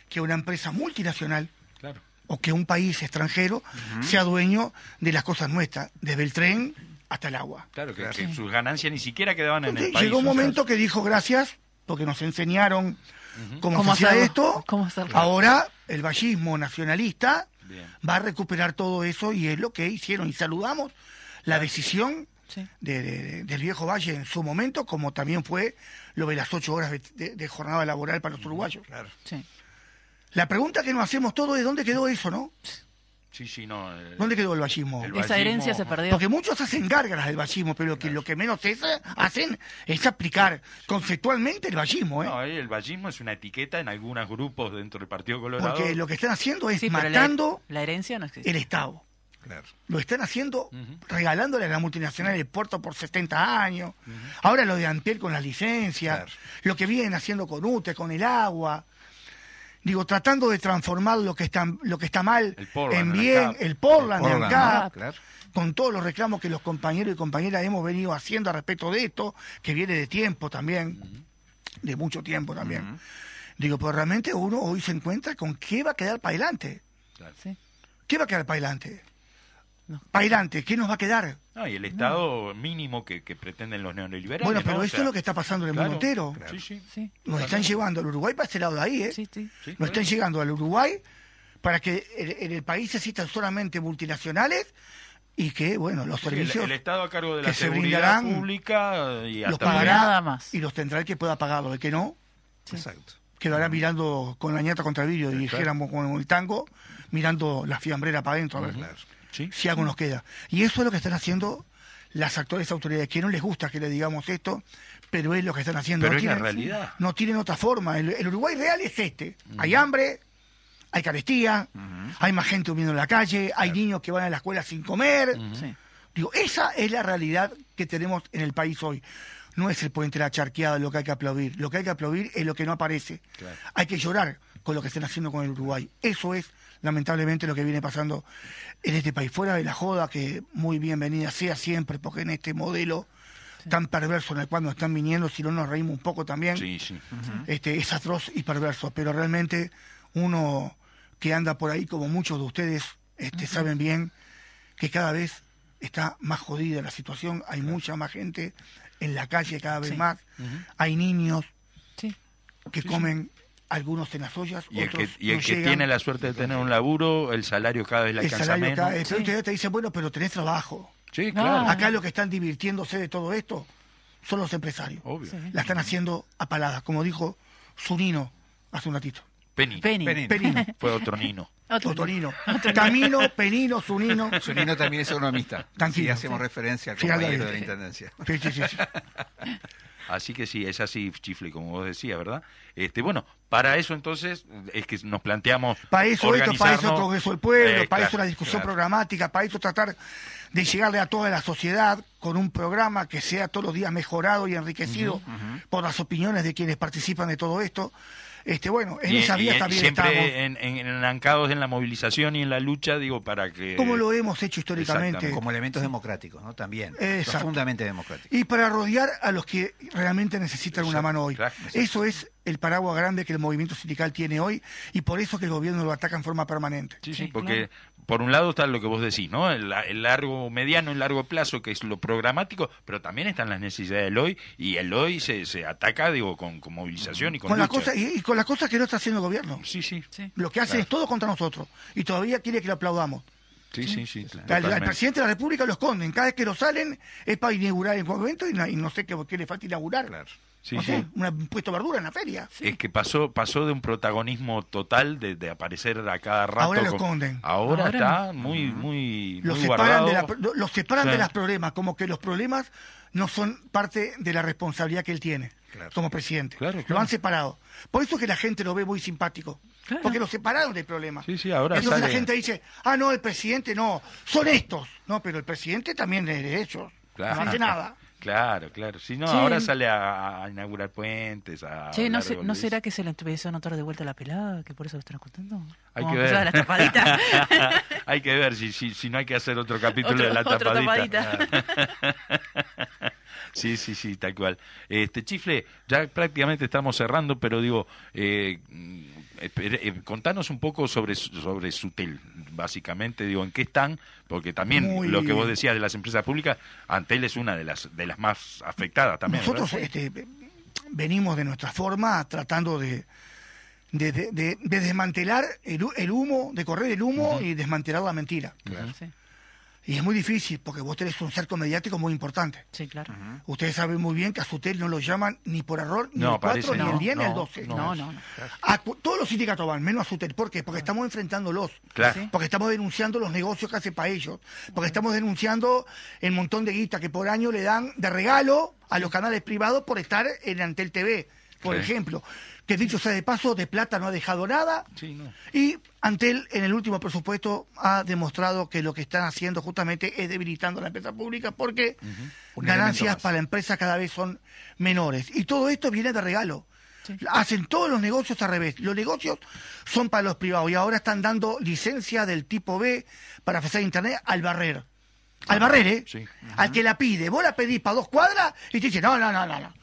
que una empresa multinacional Claro. o que un país extranjero sea dueño de las cosas nuestras, desde el tren hasta el agua. Claro, que, que sus ganancias ni siquiera quedaban en el país. llegó un momento que dijo gracias, porque nos enseñaron cómo, ¿Cómo se hacía hacerlo? esto. Ahora el vallismo nacionalista Bien. va a recuperar todo eso y es lo que hicieron. Y saludamos la decisión Sí. de- de- del viejo Valle en su momento, como también fue lo de las ocho horas de, de- de jornada laboral para los uruguayos. Sí. La pregunta que nos hacemos todos es dónde quedó eso, ¿no? Sí, sí, no. eh, ¿Dónde quedó el vallismo? El Esa vallismo- herencia se perdió. Porque muchos hacen gárgaras del vallismo, pero que lo que menos es- hacen es aplicar conceptualmente el vallismo, ¿eh? No, eh, el vallismo es una etiqueta en algunos grupos dentro del Partido Colorado. Porque lo que están haciendo es Sí, pero la- matando la, herencia no existe. el Estado. Claro. Lo están haciendo regalándole a la multinacional el puerto por 70 años. Ahora lo de Antier con las licencias. Claro. Lo que vienen haciendo con UTE, con el agua. Digo, tratando de transformar lo que está, lo que está mal El Portland en en bien, el Portland, de Portland, ANCAP, ¿no? Claro. con todos los reclamos que los compañeros y compañeras hemos venido haciendo al respecto de esto, que viene de tiempo también, de mucho tiempo también. Digo, pues realmente uno hoy se encuentra con qué va a quedar para adelante. Sí. ¿Qué va a quedar para adelante? No. Para adelante, ¿qué nos va a quedar? No, y el Estado mínimo que, que pretenden los neoliberales. Bueno, ¿no? pero O eso sea, es lo que está pasando en el claro, mundo entero. Sí, sí. Sí. Nos están llevando al Uruguay para ese lado de ahí, ¿eh? Sí, sí. sí, Nos están llegando al Uruguay para que en, en el país existan solamente multinacionales y que, bueno, los Sí, el, servicios el Estado a cargo de que la se seguridad pública y los hasta pagará Nada más. y los tendrá el que pueda pagarlo. El que no, Exacto. quedará mirando con la ñata contra el vidrio, dijéramos con el tango, mirando la fiambrera para adentro, a ver Sí. si algo nos queda. Y eso es lo que están haciendo las actuales autoridades, que no les gusta que le digamos esto, pero es lo que están haciendo. Pero no es la tienen- realidad. No tienen otra forma. El, el Uruguay real es este. Hay hambre, hay carestía, hay más gente durmiendo en la calle, hay niños que van a la escuela sin comer. Sí. Digo, esa es la realidad que tenemos en el país hoy. No es el puente de la charqueada lo que hay que aplaudir. Lo que hay que aplaudir es lo que no aparece. Hay que llorar con lo que están haciendo con el Uruguay. Eso es, lamentablemente, lo que viene pasando en este país. Fuera de la joda, que muy bienvenida sea siempre, porque en este modelo tan perverso en el cual nos están viniendo, si no nos reímos un poco también, Sí, sí. este, es atroz y perverso. Pero realmente uno que anda por ahí, como muchos de ustedes este, saben bien, que cada vez está más jodida la situación, hay mucha más gente en la calle cada vez Sí. más, hay niños Sí. que comen algunos en las ollas, Y el que, y el no que tiene la suerte de tener un laburo, el salario cada vez le el alcanza salario menos. cada vez- pero Sí. ustedes te dicen, bueno, pero tenés trabajo. Sí, claro. Acá los que están divirtiéndose de todo esto son los empresarios. Obvio. Sí. La están haciendo a paladas, como dijo Zunino hace un ratito. Penny. Penny. Penino, Fue otro Nino. Otro- Otorino, Camino, Penino, Zunino. Zunino también es economista. Tranquilo. Sí, hacemos referencia al compañero de la. Intendencia. Sí, sí, sí, sí. Así que sí, es así, Chifle, como vos decías, ¿verdad? Este, bueno, para eso entonces es que nos planteamos Para eso esto, para eso el. Congreso del Pueblo, Eh, para claro, eso la discusión claro. programática, para eso tratar de llegarle a toda la sociedad con un programa que sea todos los días mejorado y enriquecido por las opiniones de quienes participan de todo esto. Este, bueno, en Y- esa vía y también siempre estamos. en, en, enancados en la movilización y en la lucha, digo, para que... como lo hemos hecho históricamente. Como elementos democráticos, ¿no? También. Exacto. Profundamente democráticos. Y para rodear a los que realmente necesitan una mano hoy. claro. Eso es el paraguas grande que el movimiento sindical tiene hoy y por eso que el gobierno lo ataca en forma permanente. Sí, sí, Sí, porque por un lado está lo que vos decís, ¿no? El, el largo, mediano y largo plazo, que es lo programático, pero también están las necesidades del hoy, y el hoy se, se ataca, digo, con, con movilización y con, Con las cosas, y, y con las cosas que no está haciendo el gobierno. Sí, sí, Sí. Lo que hace es todo contra nosotros. Y todavía quiere que lo aplaudamos. sí, sí, sí, Al, al presidente de la República lo esconden. Cada vez que lo salen es para inaugurar el momento y, no- y no sé qué, qué le falta inaugurar. Sí, una- un puesto de verdura en la feria. Es que pasó pasó de un protagonismo total de, de aparecer a cada rato. Ahora lo con- esconden. Ahora, Ahora está muy, muy, Los muy separan, guardado. de, la- lo- los separan Sí. de los problemas, como que los problemas no son parte de la responsabilidad que él tiene Claro. como presidente. Claro, Lo han separado. Por eso que la gente lo ve muy simpático. Claro. Porque lo separaron del problema. Sí, sí, ahora Entonces la gente dice, ah, no, el presidente no, son estos. No, pero el presidente también es de ellos. Claro. No hace nada. Claro, claro. Si no, ahora sale a, a inaugurar puentes, a Che, ¿no, se- ¿no será que se le empezó a notar de vuelta la pelada? Que por eso lo están contando. Hay que ver. la tapadita. hay que ver si, si, si no hay que hacer otro capítulo Otro- de la tapadita. tapadita. Sí, sí, sí, tal cual. Este Chifle, ya prácticamente estamos cerrando, pero digo, eh, espere- eh, contanos un poco sobre su- sobre Sutel, básicamente, digo, en qué están, porque también Muy- lo que vos decías de las empresas públicas, Antel es una de las de las más afectadas también. Nosotros este, venimos de nuestra forma tratando de, de, de- de- de desmantelar el, el humo, de correr el humo y desmantelar la mentira. Sí, Y es muy difícil porque vos tenés un cerco mediático muy importante. sí, claro. Ustedes saben muy bien que a Sutel no lo llaman ni por error, ni No, el 4, parece ni no, el 10, ni el no, 12. No, no, no. A todos los sindicatos van, menos a Sutel. ¿Por qué? Porque estamos enfrentándolos. Claro. Sí. Porque estamos denunciando los negocios que hace para ellos. Porque estamos denunciando el montón de guita que por año le dan de regalo a los canales privados por estar en Antel TV, por Sí. ejemplo. Que dicho sea de paso, de plata no ha dejado nada. Sí, no. Y Antel en el último presupuesto ha demostrado que lo que están haciendo justamente es debilitando la empresa pública porque ganancias para la empresa cada vez son menores. Y todo esto viene de regalo. Hacen todos los negocios al revés. Los negocios son para los privados y ahora están dando licencia del tipo B para ofrecer internet al barrer. Al barrer, ¿eh? Sí. Al que la pide. Vos la pedís para dos cuadras y te dice, no, no, no, no, no.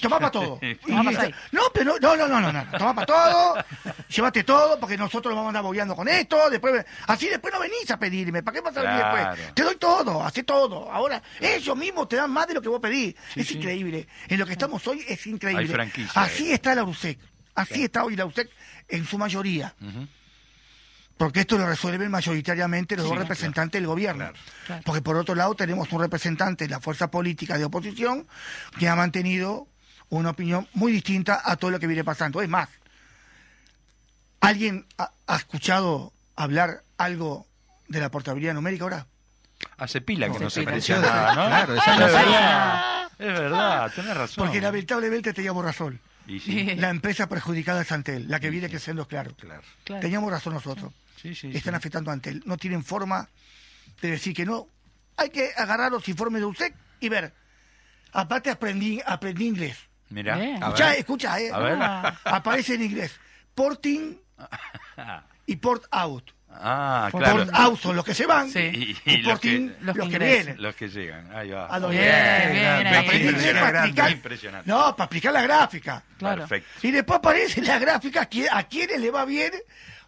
Tomá para todo. Tomá pa' no, pero no, no, no, no, no. Tomá para todo, llévate todo, porque nosotros nos vamos a andar bobeando con esto, después, así después no venís a pedirme, ¿para qué vas a venir Claro. después? Te doy todo, hace todo. Ahora, ellos mismos te dan más de lo que vos pedís. Sí, es sí. increíble. En lo que estamos hoy es increíble. Hay Así eh. está la URSEC. Así está hoy la URSEC en su mayoría. Porque esto lo resuelven mayoritariamente los Sí, dos claro. representantes del gobierno. Claro. Porque por otro lado tenemos un representante de la fuerza política de oposición que ha mantenido una opinión muy distinta a todo lo que viene pasando. Es más, ¿alguien ha, ha escuchado hablar algo de la portabilidad numérica ahora? Hace pila que Hace no se nada, ¿no? Claro, es esa no verdad, es verdad, tenés razón. Porque lamentablemente teníamos razón. Y sí, La empresa perjudicada es Antel, la que viene creciendo es. Claro. Claro. Teníamos razón nosotros. Sí, sí, Están sí. afectando a Antel. No tienen forma de decir que no. hay que agarrar los informes de USEC y ver. Aparte aprendí, aprendí inglés. Mirá, Bien. a Escuchá, ver. escucha, eh. A ver. Ah, Aparece en inglés. Porting y port out. Ah, claro. Port out son los que se van Sí. Y, y, y los, porting que, los, los que, vienen. los que llegan. Ahí va. A los Bien, bien, explicar. Impresionante. No, para explicar la gráfica. claro. Perfecto. Y después aparece la gráfica a quienes le va bien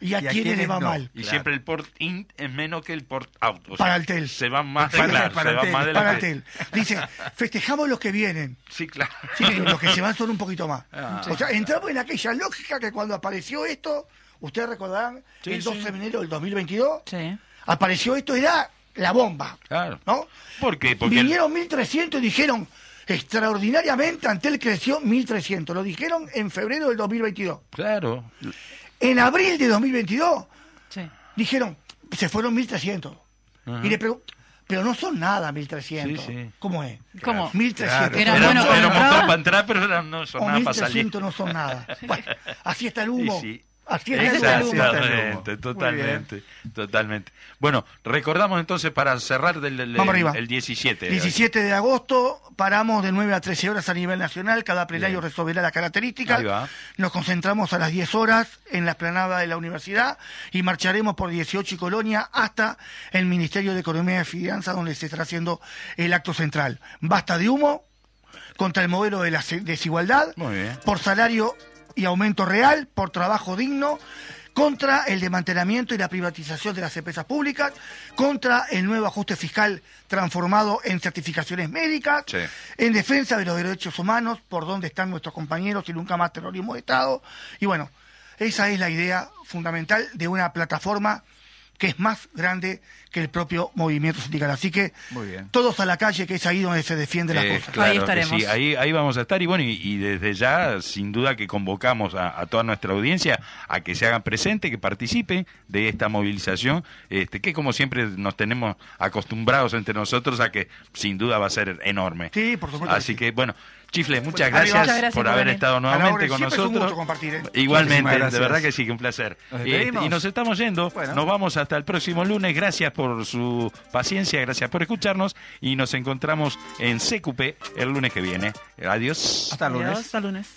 y a, Y a le va no. mal. Y Claro. siempre el port in es menos que el port out. O Para sea, el tel. Se van más, Para- claro, para se el más tel. de Para el tel. Dice, festejamos los que vienen. Sí, claro. Sí, los que se van son un poquito más. Ah. O sea, entramos en aquella lógica que cuando apareció esto, ustedes recordarán, Sí, el 12 sí. de enero del 2022, Sí. apareció esto, era la bomba. Claro. ¿No? ¿Por qué? Porque el- Vinieron 1.300 y dijeron, extraordinariamente Antel creció 1.300. Lo dijeron en febrero del 2022. Claro. En abril de 2022 Sí. dijeron, se fueron 1.300. Ajá. Y le pregunto, pero no son nada 1.300. Sí, sí. ¿Cómo es? ¿Cómo? 1.300. Claro. Era Era, bueno era un montón para entrar, pero no son o nada para salir. 1.300 no son nada. Bueno, así está el humo. Sí, sí. Así humo. Exactamente, totalmente, totalmente. Bueno, recordamos entonces para cerrar del, del- Vamos el, arriba. el 17. 17 de agosto, paramos de 9 a 13 horas a nivel nacional, cada plenario Bien. resolverá la característica. Ahí va. Nos concentramos a las 10 horas en la explanada de la universidad y marcharemos por 18 y Colonia hasta el Ministerio de Economía y Finanzas, donde se estará haciendo el acto central. Basta de humo contra el modelo de la desigualdad, Muy bien. por salario y aumento real, por trabajo digno, contra el desmantelamiento y la privatización de las empresas públicas, contra el nuevo ajuste fiscal transformado en certificaciones médicas, Sí. en defensa de los derechos humanos, por donde están nuestros compañeros y nunca más terrorismo de Estado. Y bueno, esa es la idea fundamental de una plataforma que es más grande que el propio movimiento sindical. Así que Muy bien. todos a la calle, que es ahí donde se defienden las Eh, cosas. claro Ahí estaremos. sí, ahí, ahí vamos a estar y bueno, y, y desde ya, sin duda que convocamos a, a toda nuestra audiencia a que se hagan presentes, que participen de esta movilización, este, que como siempre nos tenemos acostumbrados entre nosotros a que sin duda va a ser enorme. Sí, por supuesto. Así que bueno, Chifle, muchas gracias, Muchas gracias por haber venir. estado nuevamente con Siempre es un nosotros. gusto compartir, ¿eh? Igualmente, de verdad que sí, que un placer. Nos Eh, y nos estamos yendo, Bueno. nos vamos hasta el próximo lunes. Gracias por su paciencia, gracias por escucharnos y nos encontramos en CQP el lunes que viene. Adiós. Hasta el lunes. Adiós, hasta lunes.